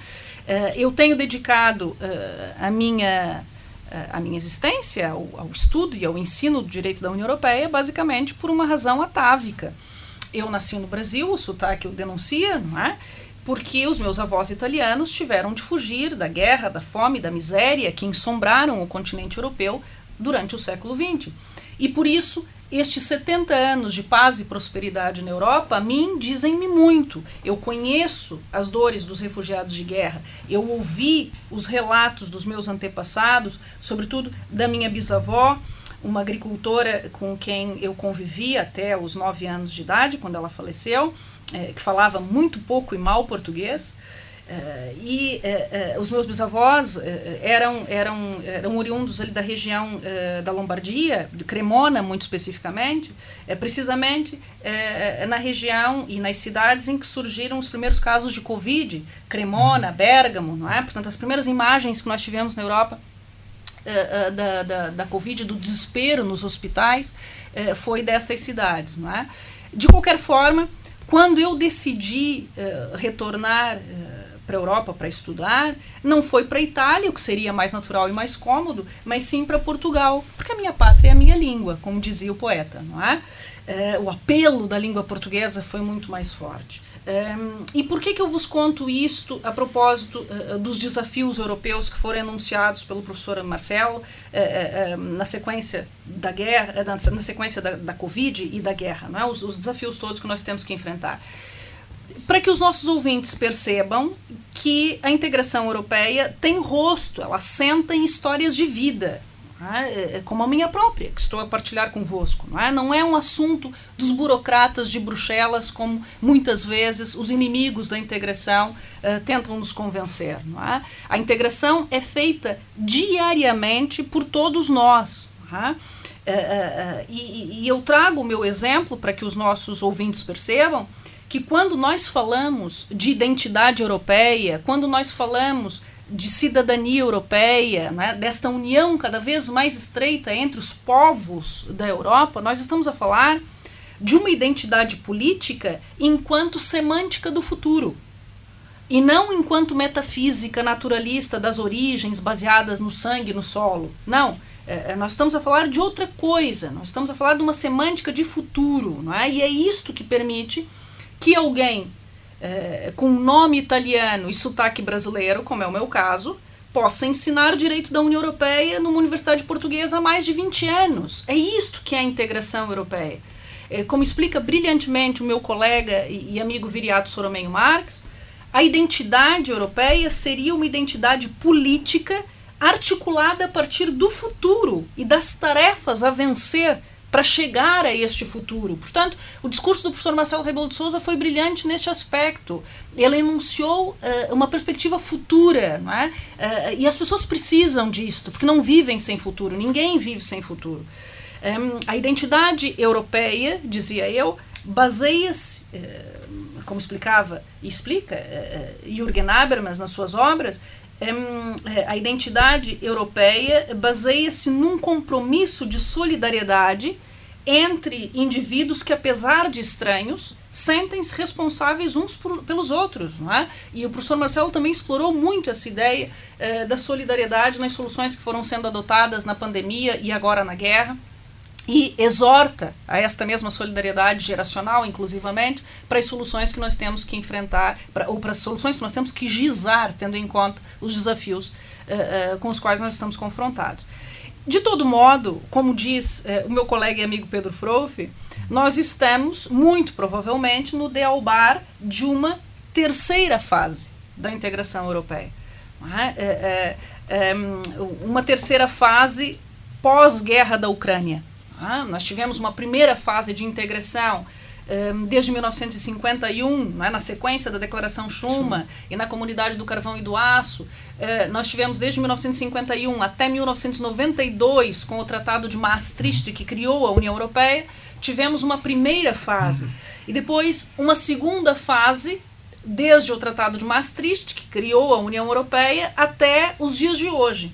eu tenho dedicado é, a minha a minha existência ao, ao, estudo e ao ensino do direito da União Europeia basicamente por uma razão atávica. Eu nasci no Brasil, o sotaque o denuncia, não é? Porque os meus avós italianos tiveram de fugir da guerra, da fome, da miséria que ensombraram o continente europeu durante o século XX. E por isso estes 70 anos de paz e prosperidade na Europa, a mim, dizem-me muito. Eu conheço as dores dos refugiados de guerra. Eu ouvi os relatos dos meus antepassados, sobretudo da minha bisavó, uma agricultora com quem eu convivi até os nove anos de idade, quando ela faleceu, é, que falava muito pouco e mal português. Uh, e uh, uh, os meus bisavós eram, eram, eram oriundos ali da região da Lombardia, de Cremona muito especificamente, precisamente na região e nas cidades em que surgiram os primeiros casos de Covid, Cremona, Bergamo, não é? Portanto, as primeiras imagens que nós tivemos na Europa da, da, da Covid, do desespero nos hospitais, foi dessas cidades, não é? De qualquer forma, quando eu decidi retornar para a Europa para estudar, não foi para a Itália, o que seria mais natural e mais cômodo, mas sim para Portugal, porque a minha pátria é a minha língua, como dizia o poeta, não é? é o apelo da língua portuguesa foi muito mais forte. Um, e por que, que eu vos conto isto a propósito uh, dos desafios europeus que foram enunciados pelo professor Marcelo na sequência da guerra, na sequência da, da Covid e da guerra, não é? os, os desafios todos que nós temos que enfrentar? Para que os nossos ouvintes percebam que a integração europeia tem rosto, ela senta em histórias de vida, é? é? como a minha própria, que estou a partilhar convosco. Não é? não é um assunto dos burocratas de Bruxelas, como muitas vezes os inimigos da integração uh, tentam nos convencer. Não é? A integração é feita diariamente por todos nós. É? Uh, uh, e, e eu trago o meu exemplo para que os nossos ouvintes percebam que quando nós falamos de identidade europeia, quando nós falamos de cidadania europeia, né, desta união cada vez mais estreita entre os povos da Europa, nós estamos a falar de uma identidade política enquanto semântica do futuro. E não enquanto metafísica naturalista das origens baseadas no sangue, no solo. Não. É, é nós estamos a falar de outra coisa. Nós estamos a falar de uma semântica de futuro. Não é? E é isto que permite que alguém é, com nome italiano e sotaque brasileiro, como é o meu caso, possa ensinar direito da União Europeia numa universidade portuguesa há mais de 20 anos. É isto que é a integração europeia. É, como explica brilhantemente o meu colega e, e amigo Viriato Soromenho Marx, a identidade europeia seria uma identidade política articulada a partir do futuro e das tarefas a vencer para chegar a este futuro. Portanto, o discurso do professor Marcelo Rebelo de Souza foi brilhante neste aspecto. Ele enunciou uh, uma perspectiva futura, não é? Uh, e as pessoas precisam disto, porque não vivem sem futuro, ninguém vive sem futuro. Um, a identidade europeia, dizia eu, baseia-se, uh, como explicava e explica Jürgen Habermas nas suas obras, a identidade europeia baseia-se num compromisso de solidariedade entre indivíduos que, apesar de estranhos, sentem-se responsáveis uns por, pelos outros. Não é? E o professor Marcelo também explorou muito essa ideia eh, da solidariedade nas soluções que foram sendo adotadas na pandemia e agora na guerra e exorta a esta mesma solidariedade geracional, inclusivamente, para as soluções que nós temos que enfrentar, pra, ou para as soluções que nós temos que gizar, tendo em conta os desafios uh, uh, com os quais nós estamos confrontados. De todo modo, como diz uh, o meu colega e amigo Pedro Frouf, nós estamos, muito provavelmente, no dealbar de uma terceira fase da integração europeia. É? uma terceira fase pós-guerra da Ucrânia ah, nós tivemos uma primeira fase de integração um, desde 1951, né, na sequência da Declaração Schuman e na Comunidade do Carvão e do Aço. Uh, nós tivemos desde 1951 até 1992, com o Tratado de Maastricht, que criou a União Europeia, tivemos uma primeira fase. Uhum. E depois uma segunda fase, desde o Tratado de Maastricht, que criou a União Europeia, até os dias de hoje.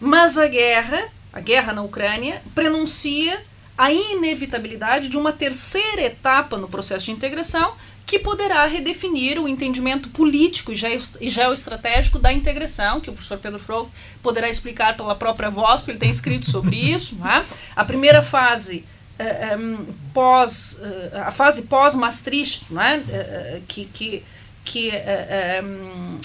Mas a guerra a guerra na Ucrânia, prenuncia a inevitabilidade de uma terceira etapa no processo de integração que poderá redefinir o entendimento político e geoestratégico da integração, que o professor Pedro Frouf poderá explicar pela própria voz, porque ele tem escrito sobre isso. É? A primeira fase uh, eh, um, eh, pós uh, a fase pós Maastricht, é? Uh, que que, que um,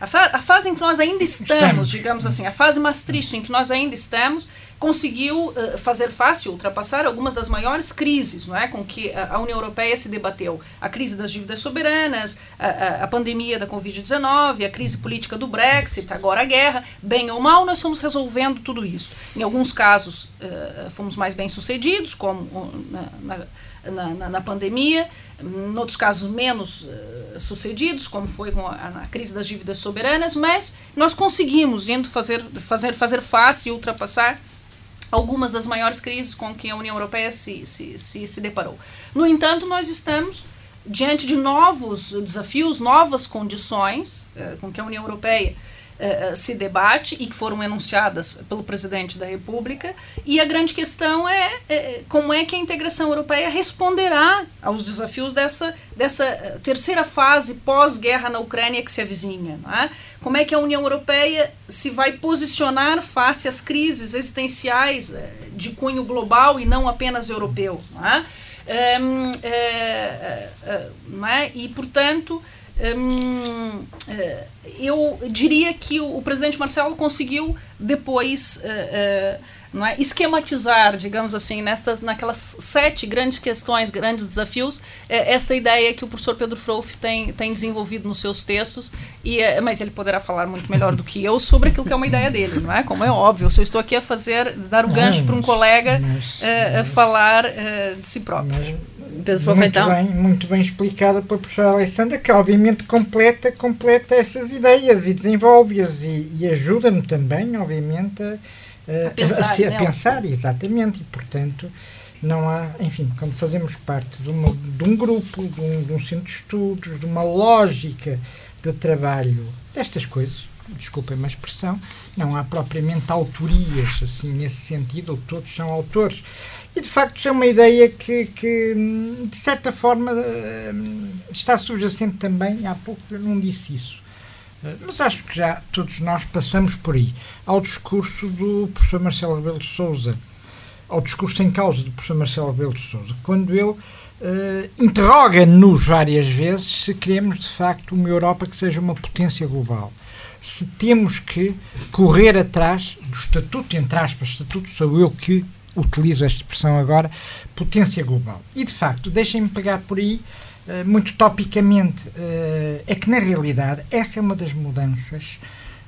a, fa a, fase em que nós ainda estamos, estamos, digamos assim, a fase Maastricht em que nós ainda estamos, conseguiu uh, fazer fácil ultrapassar algumas das maiores crises não é, com que a, a União Europeia se debateu. A crise das dívidas soberanas, a, a, pandemia da Covid-19, a crise política do Brexit, agora a guerra. Bem ou mal, nós fomos resolvendo tudo isso. Em alguns casos, uh, fomos mais bem-sucedidos, como uh, na, na, na, na pandemia, em outros casos menos uh, sucedidos, como foi com a, a, crise das dívidas soberanas, mas nós conseguimos indo fazer fazer fazer face e ultrapassar algumas das maiores crises com que a União Europeia se, se, se, se deparou. No entanto, nós estamos diante de novos desafios, novas condições uh, com que a União Europeia uh, se debate e que foram enunciadas pelo presidente da República. E a grande questão é, é como é que a integração europeia responderá aos desafios dessa, dessa terceira fase pós-guerra na Ucrânia que se avizinha. É? Como é que a União Europeia se vai posicionar face às crises existenciais de cunho global e não apenas europeu? Não é? É, é, é, e, portanto, um, eu diria que o, o, presidente Marcelo conseguiu depois uh, uh, não é? esquematizar, digamos assim, nestas, naquelas sete grandes questões, grandes desafios, é, esta ideia que o professor Pedro Frouf tem, tem desenvolvido nos seus textos, e, mas ele poderá falar muito melhor do que eu sobre aquilo que é uma ideia dele, não é? Como é óbvio, se eu estou aqui a fazer, dar o gancho para um colega mas, a falar de si próprio. Mas, Pedro Frouf, muito. Bem, muito bem explicada pela professora Alessandra, que obviamente completa, completa essas ideias e desenvolve-as e, e ajuda-me também, obviamente, a a pensar, a, a, a pensar exatamente, e portanto não há, enfim, como fazemos parte de, uma, de um grupo, de um, de um centro de estudos, de uma lógica de trabalho destas coisas, desculpem a expressão, não há propriamente autorias assim nesse sentido, ou todos são autores. E de facto é uma ideia que, que de certa forma eh, está subjacente também, há pouco eu não disse isso, eh, mas acho que já todos nós passamos por aí. Ao discurso do professor Marcelo Rebelo de Souza, ao discurso em causa do professor Marcelo Rebelo de Souza, quando ele uh, interroga-nos várias vezes se queremos de facto uma Europa que seja uma potência global. Se temos que correr atrás do estatuto, entre aspas, estatuto sou eu que utilizo esta expressão agora, potência global. E de facto, deixem-me pegar por aí eh, muito topicamente, uh, é que na realidade essa é uma das mudanças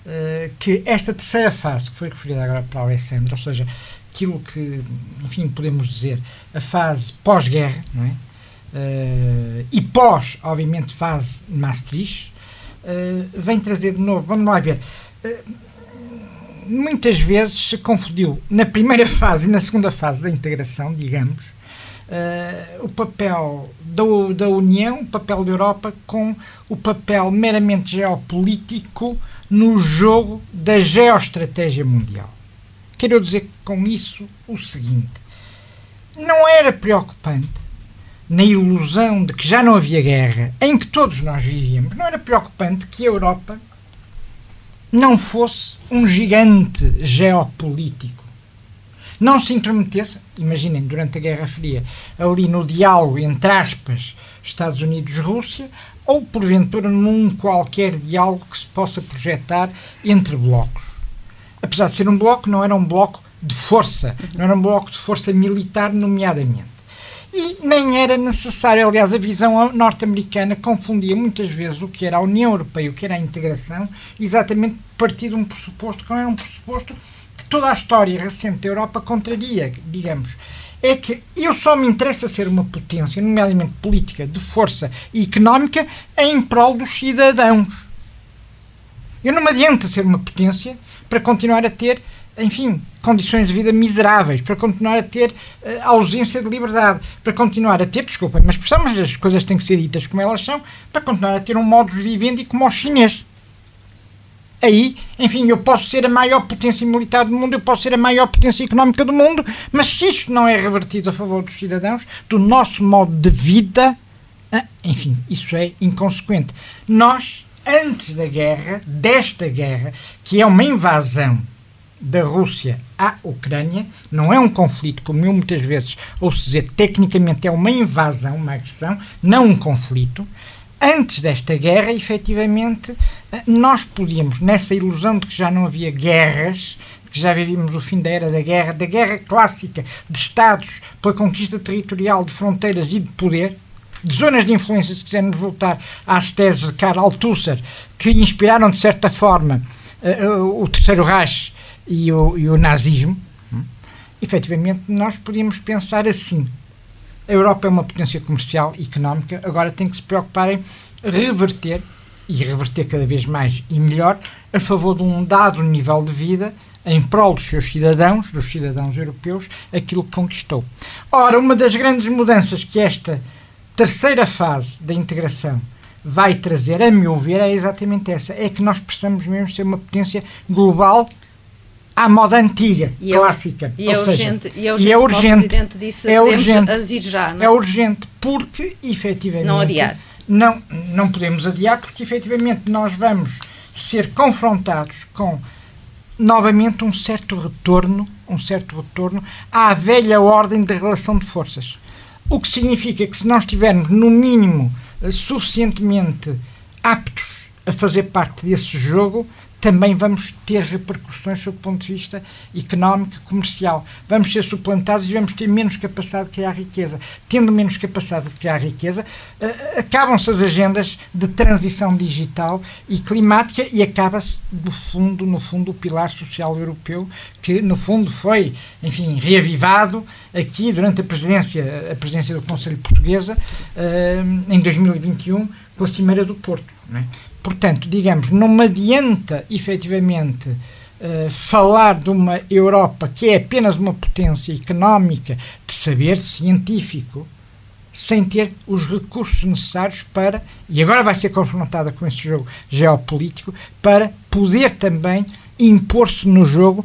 uh, que esta terceira fase, que foi referida agora para Alessandro, ou seja, aquilo que, enfim, podemos dizer, a fase pós-guerra, não é? e pós, obviamente, fase Maastricht, vem trazer de novo, vamos lá ver, muitas vezes se confundiu na primeira fase e na segunda fase da integração, digamos, uh, o papel da, da União, o papel da Europa, com o papel meramente geopolítico no jogo da geoestratégia mundial. Quero dizer com isso o seguinte: não era preocupante, na ilusão de que já não havia guerra, em que todos nós vivíamos, não era preocupante que a Europa não fosse um gigante geopolítico não se intrometesse, imaginem, durante a Guerra Fria, ali no diálogo entre aspas Estados Unidos-Rússia, ou porventura num qualquer diálogo que se possa projetar entre blocos. Apesar de ser um bloco, não era um bloco de força, não era um bloco de força militar, nomeadamente. E nem era necessário, aliás, a visão norte-americana confundia muitas vezes o que era a União Europeia e o que era a integração, exatamente partir de um pressuposto que não era um pressuposto toda a história recente da Europa contraria, digamos. É que eu só me interessa ser uma potência, nomeadamente política, de força e económica, em prol dos cidadãos. Eu não me adianta ser uma potência para continuar a ter, enfim, condições de vida miseráveis, para continuar a ter uh, ausência de liberdade, para continuar a ter, desculpem, mas precisamos as coisas têm que ser ditas como elas são, para continuar a ter um modo de vivendi como os chineses aí, enfim, eu posso ser a maior potência militar do mundo, eu posso ser a maior potência económica do mundo, mas se isto não é revertido a favor dos cidadãos, do nosso modo de vida, ah, enfim, isso é inconsequente. Nós, antes da guerra, desta guerra, que é uma invasão da Rússia à Ucrânia, não é um conflito, como eu muitas vezes ouço dizer, tecnicamente é uma invasão, uma agressão, não um conflito. Antes desta guerra, efetivamente, nós podíamos, nessa ilusão de que já não havia guerras, de que já vivíamos o fim da era da guerra, da guerra clássica de Estados pela conquista territorial de fronteiras e de poder, de zonas de influência, se quisermos voltar às teses de Karl Althusser, que inspiraram, de certa forma, uh, o Terceiro Reich e o, e o nazismo, hum, efetivamente nós podíamos pensar assim a Europa é uma potência comercial e económica, agora tem que se preocupar em reverter, e reverter cada vez mais e melhor, a favor de um dado nível de vida, em prol dos seus cidadãos, dos cidadãos europeus, aquilo que conquistou. Ora, uma das grandes mudanças que esta terceira fase da integração vai trazer, a meu ver, é exatamente essa: é que nós precisamos mesmo ser uma potência global à moda antiga, E é- clássica. E é, seja, urgente, e é urgente. e é urgente. O Presidente disse, É urgente. agir já, não É urgente, porque efetivamente. Não adiar. Não, não podemos adiar, porque efetivamente nós vamos ser confrontados com novamente um certo retorno, um certo retorno à velha ordem de relação de forças. O que significa que se nós estivermos, no mínimo, suficientemente aptos a fazer parte desse jogo, também vamos ter repercussões sob o ponto de vista económico e comercial. Vamos ser suplantados e vamos ter menos capacidade de criar riqueza. Tendo menos capacidade de criar riqueza, eh, acabam-se as agendas de transição digital e climática e acaba-se, no fundo, no fundo, o pilar social europeu, que, no fundo, foi, enfim, reavivado aqui durante a presidência, a presidência do Conselho Portuguesa, eh, em 2021, com a Cimeira do Porto. não é? Portanto, digamos, não me adianta efetivamente eh, falar de uma Europa que é apenas uma potência económica de saber científico sem ter os recursos necessários para, e agora vai ser confrontada com esse jogo geopolítico, para poder também impor-se no jogo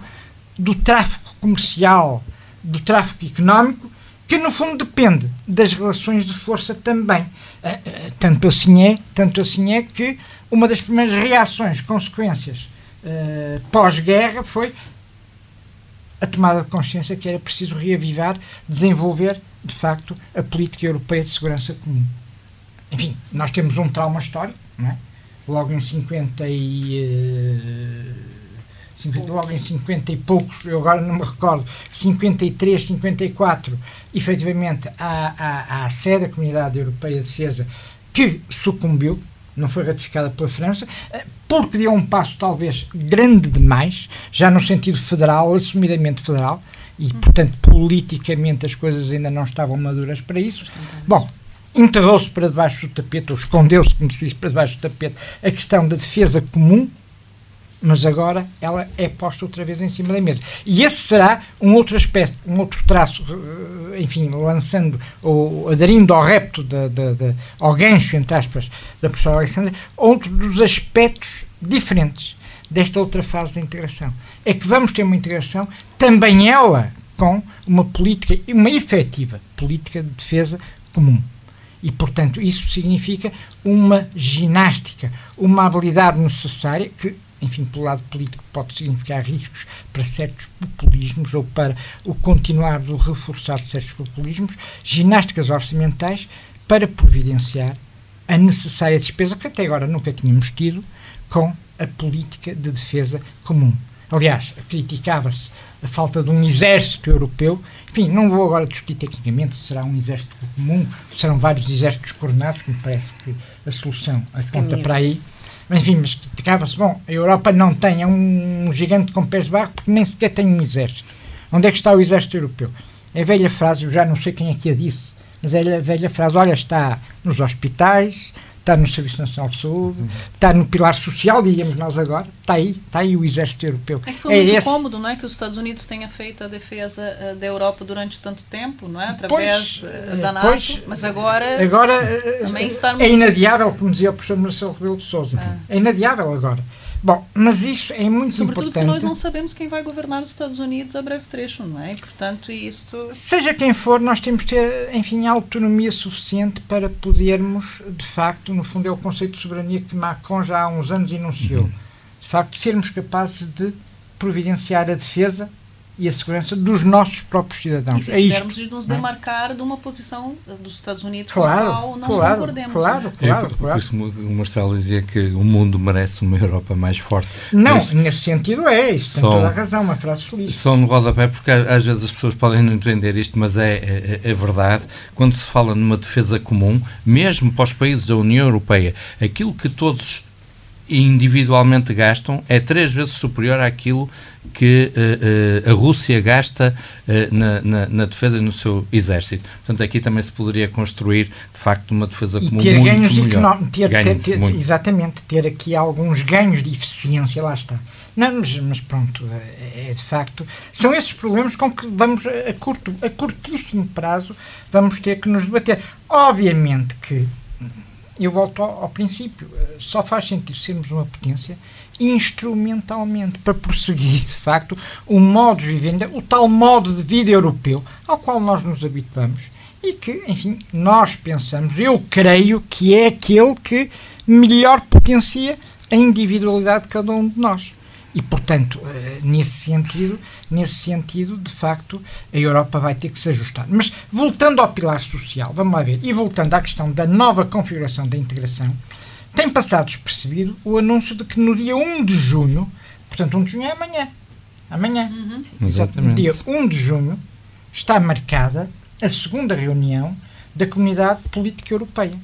do tráfico comercial, do tráfico económico, que no fundo depende das relações de força também. Eh, eh, Tanto assim é, tanto assim é que uma das primeiras reações, consequências eh, pós-guerra foi a tomada de consciência que era preciso reavivar, desenvolver, de facto, a política europeia de segurança comum. Enfim, nós temos um trauma histórico, não é? Logo em 50 e... eh, 50, logo em 50 e poucos, eu agora não me recordo, 53, 54, efetivamente há, há, há a sede da Comunidade Europeia de Defesa que sucumbiu, não foi ratificada pela França, eh, porque deu um passo talvez grande demais, já no sentido federal, assumidamente federal, e portanto politicamente as coisas ainda não estavam maduras para isso. Bom, enterrou-se para debaixo do tapete, ou escondeu-se, como se diz, para debaixo do tapete, a questão da defesa comum, mas agora ela é posta outra vez em cima da mesa. E esse será um outro aspecto, um outro traço, eh, enfim, lançando ou aderindo ao repto, da, da, da- ao gancho, entre aspas, da professora Alexandra, outro dos aspectos diferentes desta outra fase da integração. É que vamos ter uma integração, também ela, com uma política, uma efetiva política de defesa comum. E, portanto, isso significa uma ginástica, uma habilidade necessária que, enfim, pelo lado político pode significar riscos para certos populismos ou para o continuar do reforçar certos populismos, ginásticas orçamentais para providenciar a necessária despesa que até agora nunca tínhamos tido com a política de defesa comum. Aliás, criticava-se a falta de um exército europeu. Enfim, não vou agora discutir tecnicamente se será um exército comum, se serão vários exércitos coordenados, que me parece que a solução aponta para aí. Mas, enfim, mas criticava-se, bom, a Europa não tem, é um gigante com pés de barro porque nem sequer tem um exército. Onde é que está o exército europeu? É a velha frase, eu já não sei quem é que a disse, mas é a velha frase, olha, está nos hospitais, está no Serviço Nacional de Saúde, está no pilar social, diríamos nós agora, está aí, está aí o exército europeu. É que foi muito esse. cômodo, não é, que os Estados Unidos tenha feito a defesa eh, da Europa durante tanto tempo, não é, através Pois, eh, eh, da NATO, pois, mas agora, Agora eh, Também estarmos- é inadiável, como dizia o professor Marcelo Rebelo de Sousa. É inadiável agora. Bom, mas isso é muito sobretudo porque importante. nós não sabemos quem vai governar os Estados Unidos a breve trecho, não é? E, portanto, isto Seja quem for, nós temos que ter, enfim, autonomia suficiente para podermos, de facto, no fundo é o conceito de soberania que Macron já há uns anos enunciou, de facto, sermos capazes de providenciar a defesa e a segurança dos nossos próprios cidadãos. e se é isto. tivermos de nos é? demarcar de uma posição eh, dos Estados Unidos com a Claro, qual não claro, concordemos. claro, não é? claro, É, por claro. isso o Marcelo dizia que o mundo merece uma Europa mais forte. Não, Mas nesse sentido é, isso tem Só- toda a razão, uma frase feliz. Só no rodapé, porque às vezes as pessoas podem não entender isto, mas é, é, é verdade. Quando se fala numa defesa comum, mesmo para os países da União Europeia, aquilo que todos individualmente gastam é três vezes superior àquilo que eh, eh, a Rússia gasta eh, na, na, na defesa e no seu exército. Portanto, aqui também se poderia construir, de facto, uma defesa comum ter muito ganhos melhor. ter, Ganhos, ter- muito. exatamente, ter aqui alguns ganhos de eficiência, lá está. Não, mas, mas pronto, é, é de facto. São esses problemas com que vamos, a curto, a curtíssimo prazo, vamos ter que nos debater. Obviamente que eu volto ao, ao princípio. Só faz sentido sermos uma potência instrumentalmente para prosseguir, de facto, o modo de vida, o tal modo de vida europeu ao qual nós nos habituamos e que, enfim, nós pensamos, eu creio que é aquele que melhor potencia a individualidade de cada um de nós. E, portanto, eh, nesse sentido, nesse sentido, de facto, a Europa vai ter que se ajustar. Mas, voltando ao pilar social, vamos lá ver, e voltando à questão da nova configuração da integração, tem passado despercebido o anúncio de que no dia 1 de junho, portanto, 1 de junho é amanhã, amanhã, uhum. exatamente. no dia 1 de junho, está marcada a segunda reunião da Comunidade Política Europeia.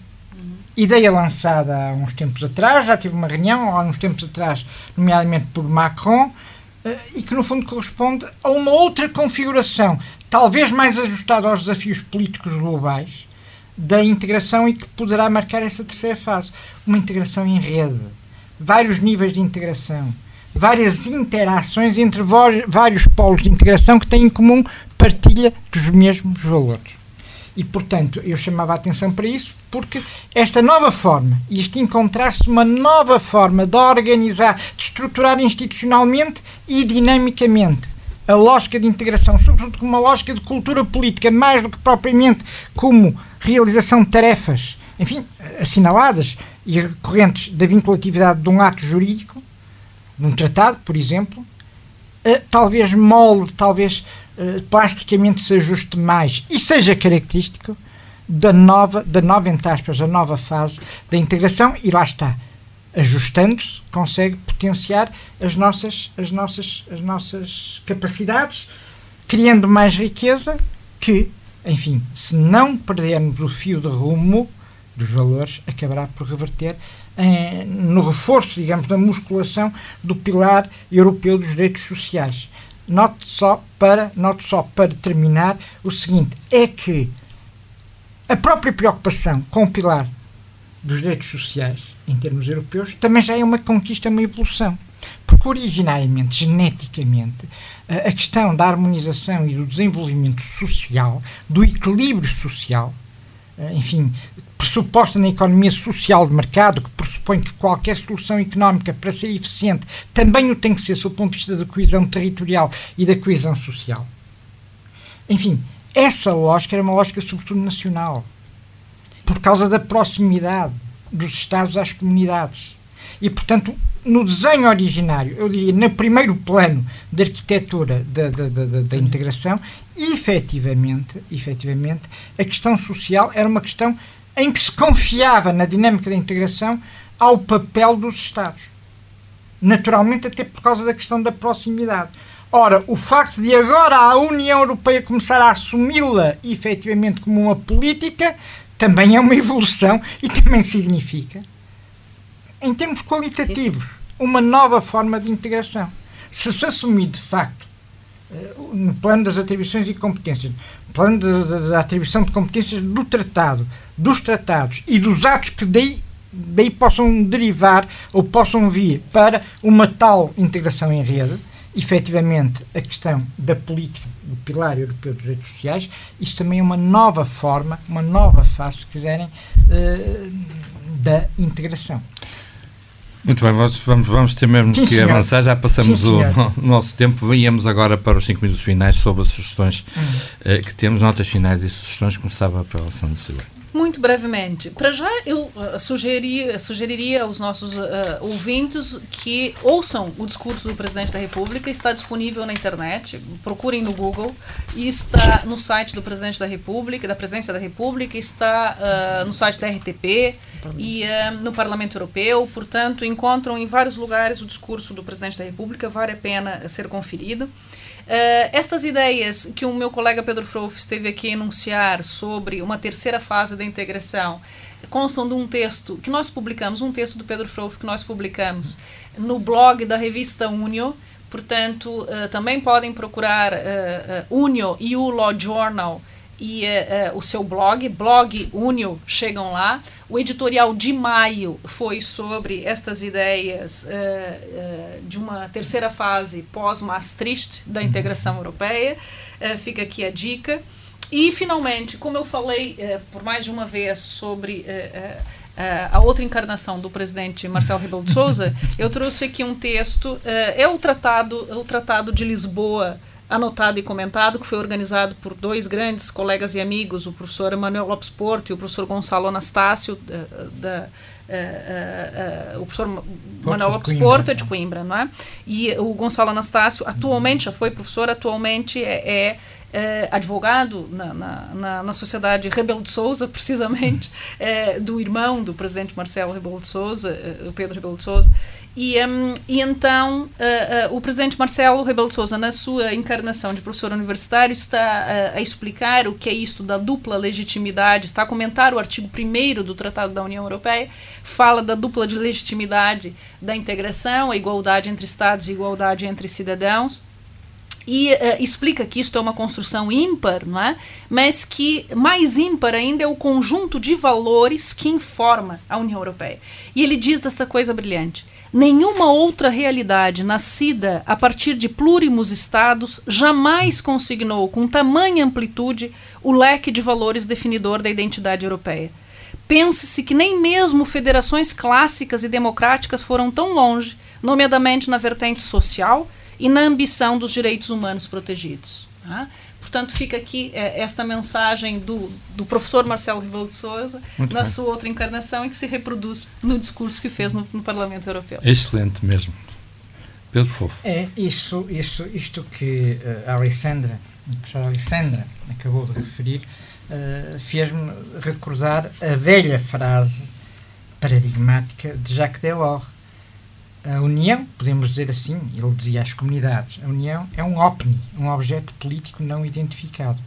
Ideia lançada há uns tempos atrás, já tive uma reunião há uns tempos atrás, nomeadamente por Macron, eh, e que no fundo corresponde a uma outra configuração, talvez mais ajustada aos desafios políticos globais, da integração e que poderá marcar essa terceira fase. Uma integração em rede, vários níveis de integração, várias interações entre vários polos de integração que têm em comum partilha dos mesmos valores. E, portanto, eu chamava a atenção para isso porque esta nova forma, e este encontrar-se uma nova forma de organizar, de estruturar institucionalmente e dinamicamente a lógica de integração, sobretudo como uma lógica de cultura política, mais do que propriamente como realização de tarefas, enfim, assinaladas e recorrentes da vinculatividade de um ato jurídico, de um tratado, por exemplo, uh, talvez molde, talvez plasticamente se ajuste mais e seja característico da nova, da nova, entre aspas, da nova fase da integração e lá está. Ajustando-se, consegue potenciar as nossas, as, nossas, as nossas capacidades, criando mais riqueza que enfim, se não perdermos o fio de rumo dos valores, acabará por reverter eh, no reforço, digamos, da musculação do pilar europeu dos direitos sociais. Note só para, note só para terminar o seguinte: é que a própria preocupação com o pilar dos direitos sociais em termos europeus também já é uma conquista, uma evolução. Porque originariamente, geneticamente, a questão da harmonização e do desenvolvimento social, do equilíbrio social, eh, enfim, pressuposta na economia social de mercado, que pressupõe que qualquer solução económica, para ser eficiente, também o tem que ser sob o ponto de vista da coesão territorial e da coesão social. Enfim, essa lógica era uma lógica sobretudo nacional, por causa da proximidade dos Estados às comunidades. E, portanto, no desenho originário, eu diria, no primeiro plano da arquitetura da, da, da, da integração, efetivamente, efetivamente, a questão social era uma questão em que se confiava na dinâmica da integração ao papel dos Estados. Naturalmente, até por causa da questão da proximidade. Ora, o facto de agora a União Europeia começar a assumi-la efetivamente como uma política também é uma evolução e também significa em termos qualitativos, uma nova forma de integração. Se se assumir, de facto, eh, no plano das atribuições e competências, no plano da atribuição de competências do tratado, dos tratados e dos atos que daí, daí possam derivar ou possam vir para uma tal integração em rede, efetivamente a questão da política do pilar europeu dos direitos sociais, isso também é uma nova forma, uma nova fase, se quiserem, uh, da integração. Muito bem, vamos, vamos ter mesmo Sim, que senhor. avançar, já passamos Sim, o, o, nosso tempo. Íamos agora para os 5 minutos finais sobre as sugestões hum. uh, que temos, notas finais e sugestões. Começava pela Sandra Silva. Muito brevemente. Para já, eu uh, sugeriria, sugeriria aos nossos uh, ouvintes que ouçam o discurso do Presidente da República. Está disponível na internet. Procurem no Google. E está no site do Presidente da República, da Presidência da República. Está uh, no site da RTP e uh, no Parlamento Europeu. Portanto, encontram em vários lugares o discurso do Presidente da República. Vale a pena ser conferido. Uh, estas ideias que o meu colega Pedro Frouf esteve aqui a enunciar sobre uma terceira fase da integração constam de um texto que nós publicamos, um texto do Pedro Frouf que nós publicamos no blog da revista Unio. Portanto, uh, também podem procurar uh, Unio e o Law Journal e uh, uh, o seu blog, blog Unio, chegam lá. O editorial de maio foi sobre estas ideias uh, de uma terceira fase pós-Maastricht da integração europeia. fica aqui a dica. E, finalmente, como eu falei por mais de uma vez sobre Uh, a outra encarnação do presidente Marcelo Rebelo de Souza, eu trouxe aqui um texto, uh, é o tratado, o tratado de Lisboa anotado e comentado, que foi organizado por dois grandes colegas e amigos, o professor Emanuel Lopes Porto e o professor Gonçalo Anastácio, da, da uh, uh, o professor Porto Manuel Lopes Porto é de Coimbra, não é? E o Gonçalo Anastácio, atualmente, já foi professor, atualmente é, é é, advogado na, na, na, Sociedade Rebelo de Souza, precisamente, é, do irmão do presidente Marcelo Rebelo de Souza, o Pedro Rebelo de Souza, e, um, e então uh, uh, o presidente Marcelo Rebelo de Sousa, na sua encarnação de professor universitário, está uh, a explicar o que é isto da dupla legitimidade, está a comentar o artigo 1 do Tratado da União Europeia, fala da dupla de legitimidade da integração, a igualdade entre Estados e igualdade entre cidadãos e uh, explica que isto é uma construção ímpar, não é? mas que mais ímpar ainda é o conjunto de valores que informa a União Europeia. E ele diz desta coisa brilhante: Nenhuma outra realidade nascida a partir de plúrimos estados jamais consignou com tamanha amplitude o leque de valores definidor da identidade europeia. Pense-se que nem mesmo federações clássicas e democráticas foram tão longe, nomeadamente na vertente social e na ambição dos direitos humanos protegidos. Tá? Portanto, fica aqui é, esta mensagem do, do professor Marcelo Rebelo de Souza Muito na bem. sua outra encarnação e que se reproduz no discurso que fez no, no Parlamento Europeu. Excelente mesmo. Pedro Fofo. É, isso, isso, isto que uh, a Alessandra, a professora Alessandra acabou de referir, uh, fez-me recordar a velha frase paradigmática de Jacques Delors a União, podemos dizer assim, ele dizia às comunidades, a União é um OPNI, um objeto político não identificado.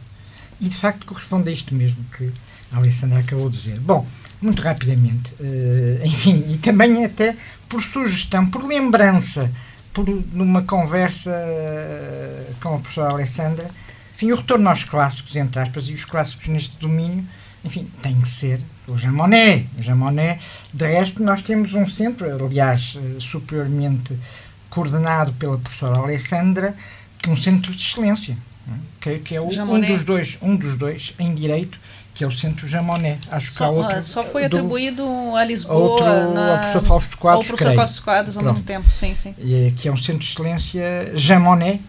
E de facto corresponde a isto mesmo que a Alessandra acabou de dizer. Bom, muito rapidamente, uh, enfim, e também até por sugestão, por lembrança, por numa conversa uh, com a professora Alessandra, enfim, o retorno aos clássicos, entre aspas, e os clássicos neste domínio, enfim, tem que ser o Jean Monnet. O Jean Monnet, de resto, nós temos um centro, aliás, eh, superiormente coordenado pela professora Alessandra, que é um centro de excelência, que, que é o, um, dos dois, um dos dois em direito, que é o Centro Jean Monnet. Acho só, que há outro. Só foi atribuído a Lisboa. Outro, na, ao professor Fausto Quadros. Ao professor Fausto Quadros há muito tempo, sim, sim. E, que é um centro de excelência Jean Monnet.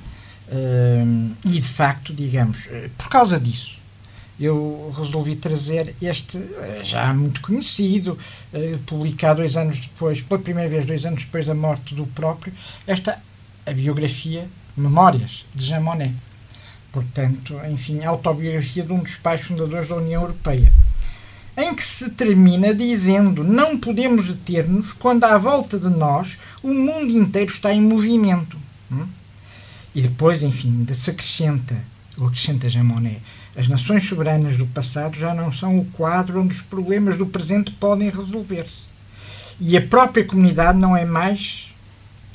Uh, e de facto, digamos, uh, por causa disso, eu resolvi trazer este, eh, já muito conhecido, eh, publicado dois anos depois, pela primeira vez, dois anos depois da morte do próprio, esta a biografia Memórias, de Jean Monnet. Portanto, enfim, autobiografia de um dos pais fundadores da União Europeia. Em que se termina dizendo: Não podemos deter-nos quando à volta de nós o mundo inteiro está em movimento. Hum? E depois, enfim, se acrescenta, ou acrescenta Jean Monnet, as nações soberanas do passado já não são o quadro onde os problemas do presente podem resolver-se. E a própria comunidade não é mais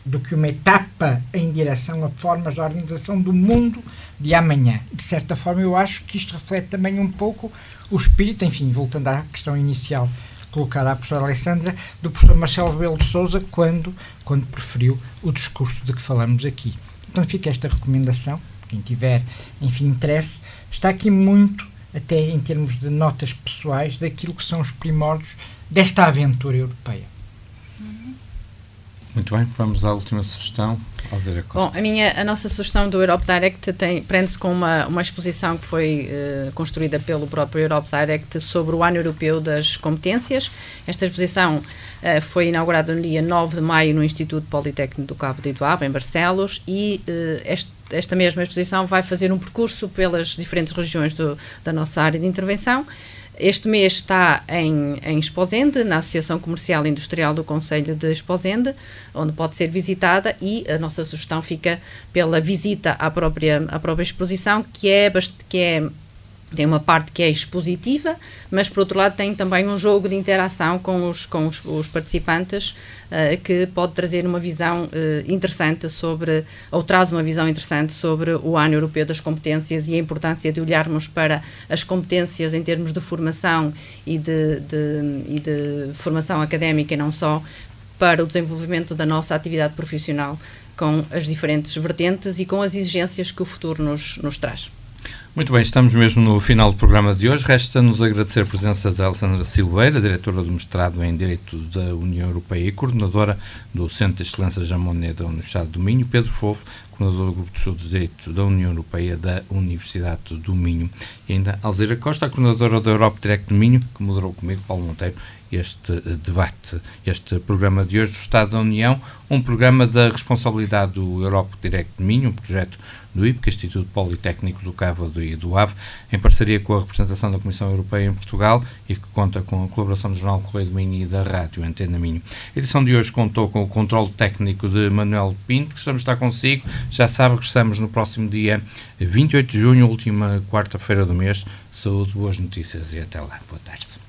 do que uma etapa em direção a formas de organização do mundo de amanhã. De certa forma, eu acho que isto reflete também um pouco o espírito, enfim, voltando à questão inicial colocada à professora Alessandra, do professor Marcelo Rebelo de Souza, quando, quando preferiu o discurso de que falamos aqui. Então fica esta recomendação, quem tiver, enfim, interesse, está aqui muito, até em termos de notas pessoais, daquilo que são os primórdios desta aventura europeia. Muito bem, vamos à última sugestão. Bom, a, minha, a nossa sugestão do Europe Direct prende-se com uma, uma exposição que foi uh, construída pelo próprio Europe Direct sobre o ano europeu das competências. Esta exposição uh, foi inaugurada no dia 9 de maio no Instituto Politécnico do Cabo de Idoave, em Barcelos, e uh, este esta mesma exposição vai fazer um percurso pelas diferentes regiões do, da nossa área de intervenção. Este mês está em, em Esposende, na Associação Comercial e Industrial do Conselho de Esposende, onde pode ser visitada e a nossa sugestão fica pela visita à própria, à própria exposição, que é, que é tem uma parte que é expositiva, mas por outro lado tem também um jogo de interação com os, com os, os participantes uh, que pode trazer uma visão uh, interessante sobre, ou traz uma visão interessante sobre o ano europeu das competências e a importância de olharmos para as competências em termos de formação e de, de, e de formação académica e não só, para o desenvolvimento da nossa atividade profissional com as diferentes vertentes e com as exigências que o futuro nos, nos traz. Muito bem, estamos mesmo no final do programa de hoje. Resta-nos agradecer a presença da Alessandra Silveira, diretora do mestrado em Direito da União Europeia e coordenadora do Centro de Excelência Jamonet da Universidade do Minho, Pedro Fofo, coordenador do Grupo de Estudos de Direito da União Europeia da Universidade do Minho. E ainda Alzira Costa, coordenadora da Europe Direct do Minho, que moderou comigo, Paulo Monteiro, este debate, este programa de hoje do Estado da União, um programa da responsabilidade do Europe Direct de Minho, um projeto do IPC, Instituto Politécnico do Cávado e do AVE, em parceria com a representação da Comissão Europeia em Portugal e que conta com a colaboração do Jornal Correio do Minho e da Rádio Antena Minho. A edição de hoje contou com o controle técnico de Manuel Pinto, gostamos de estar consigo, já sabe que estamos no próximo dia 28 de junho, última quarta-feira do mês. Saúde, boas notícias e até lá. Boa tarde.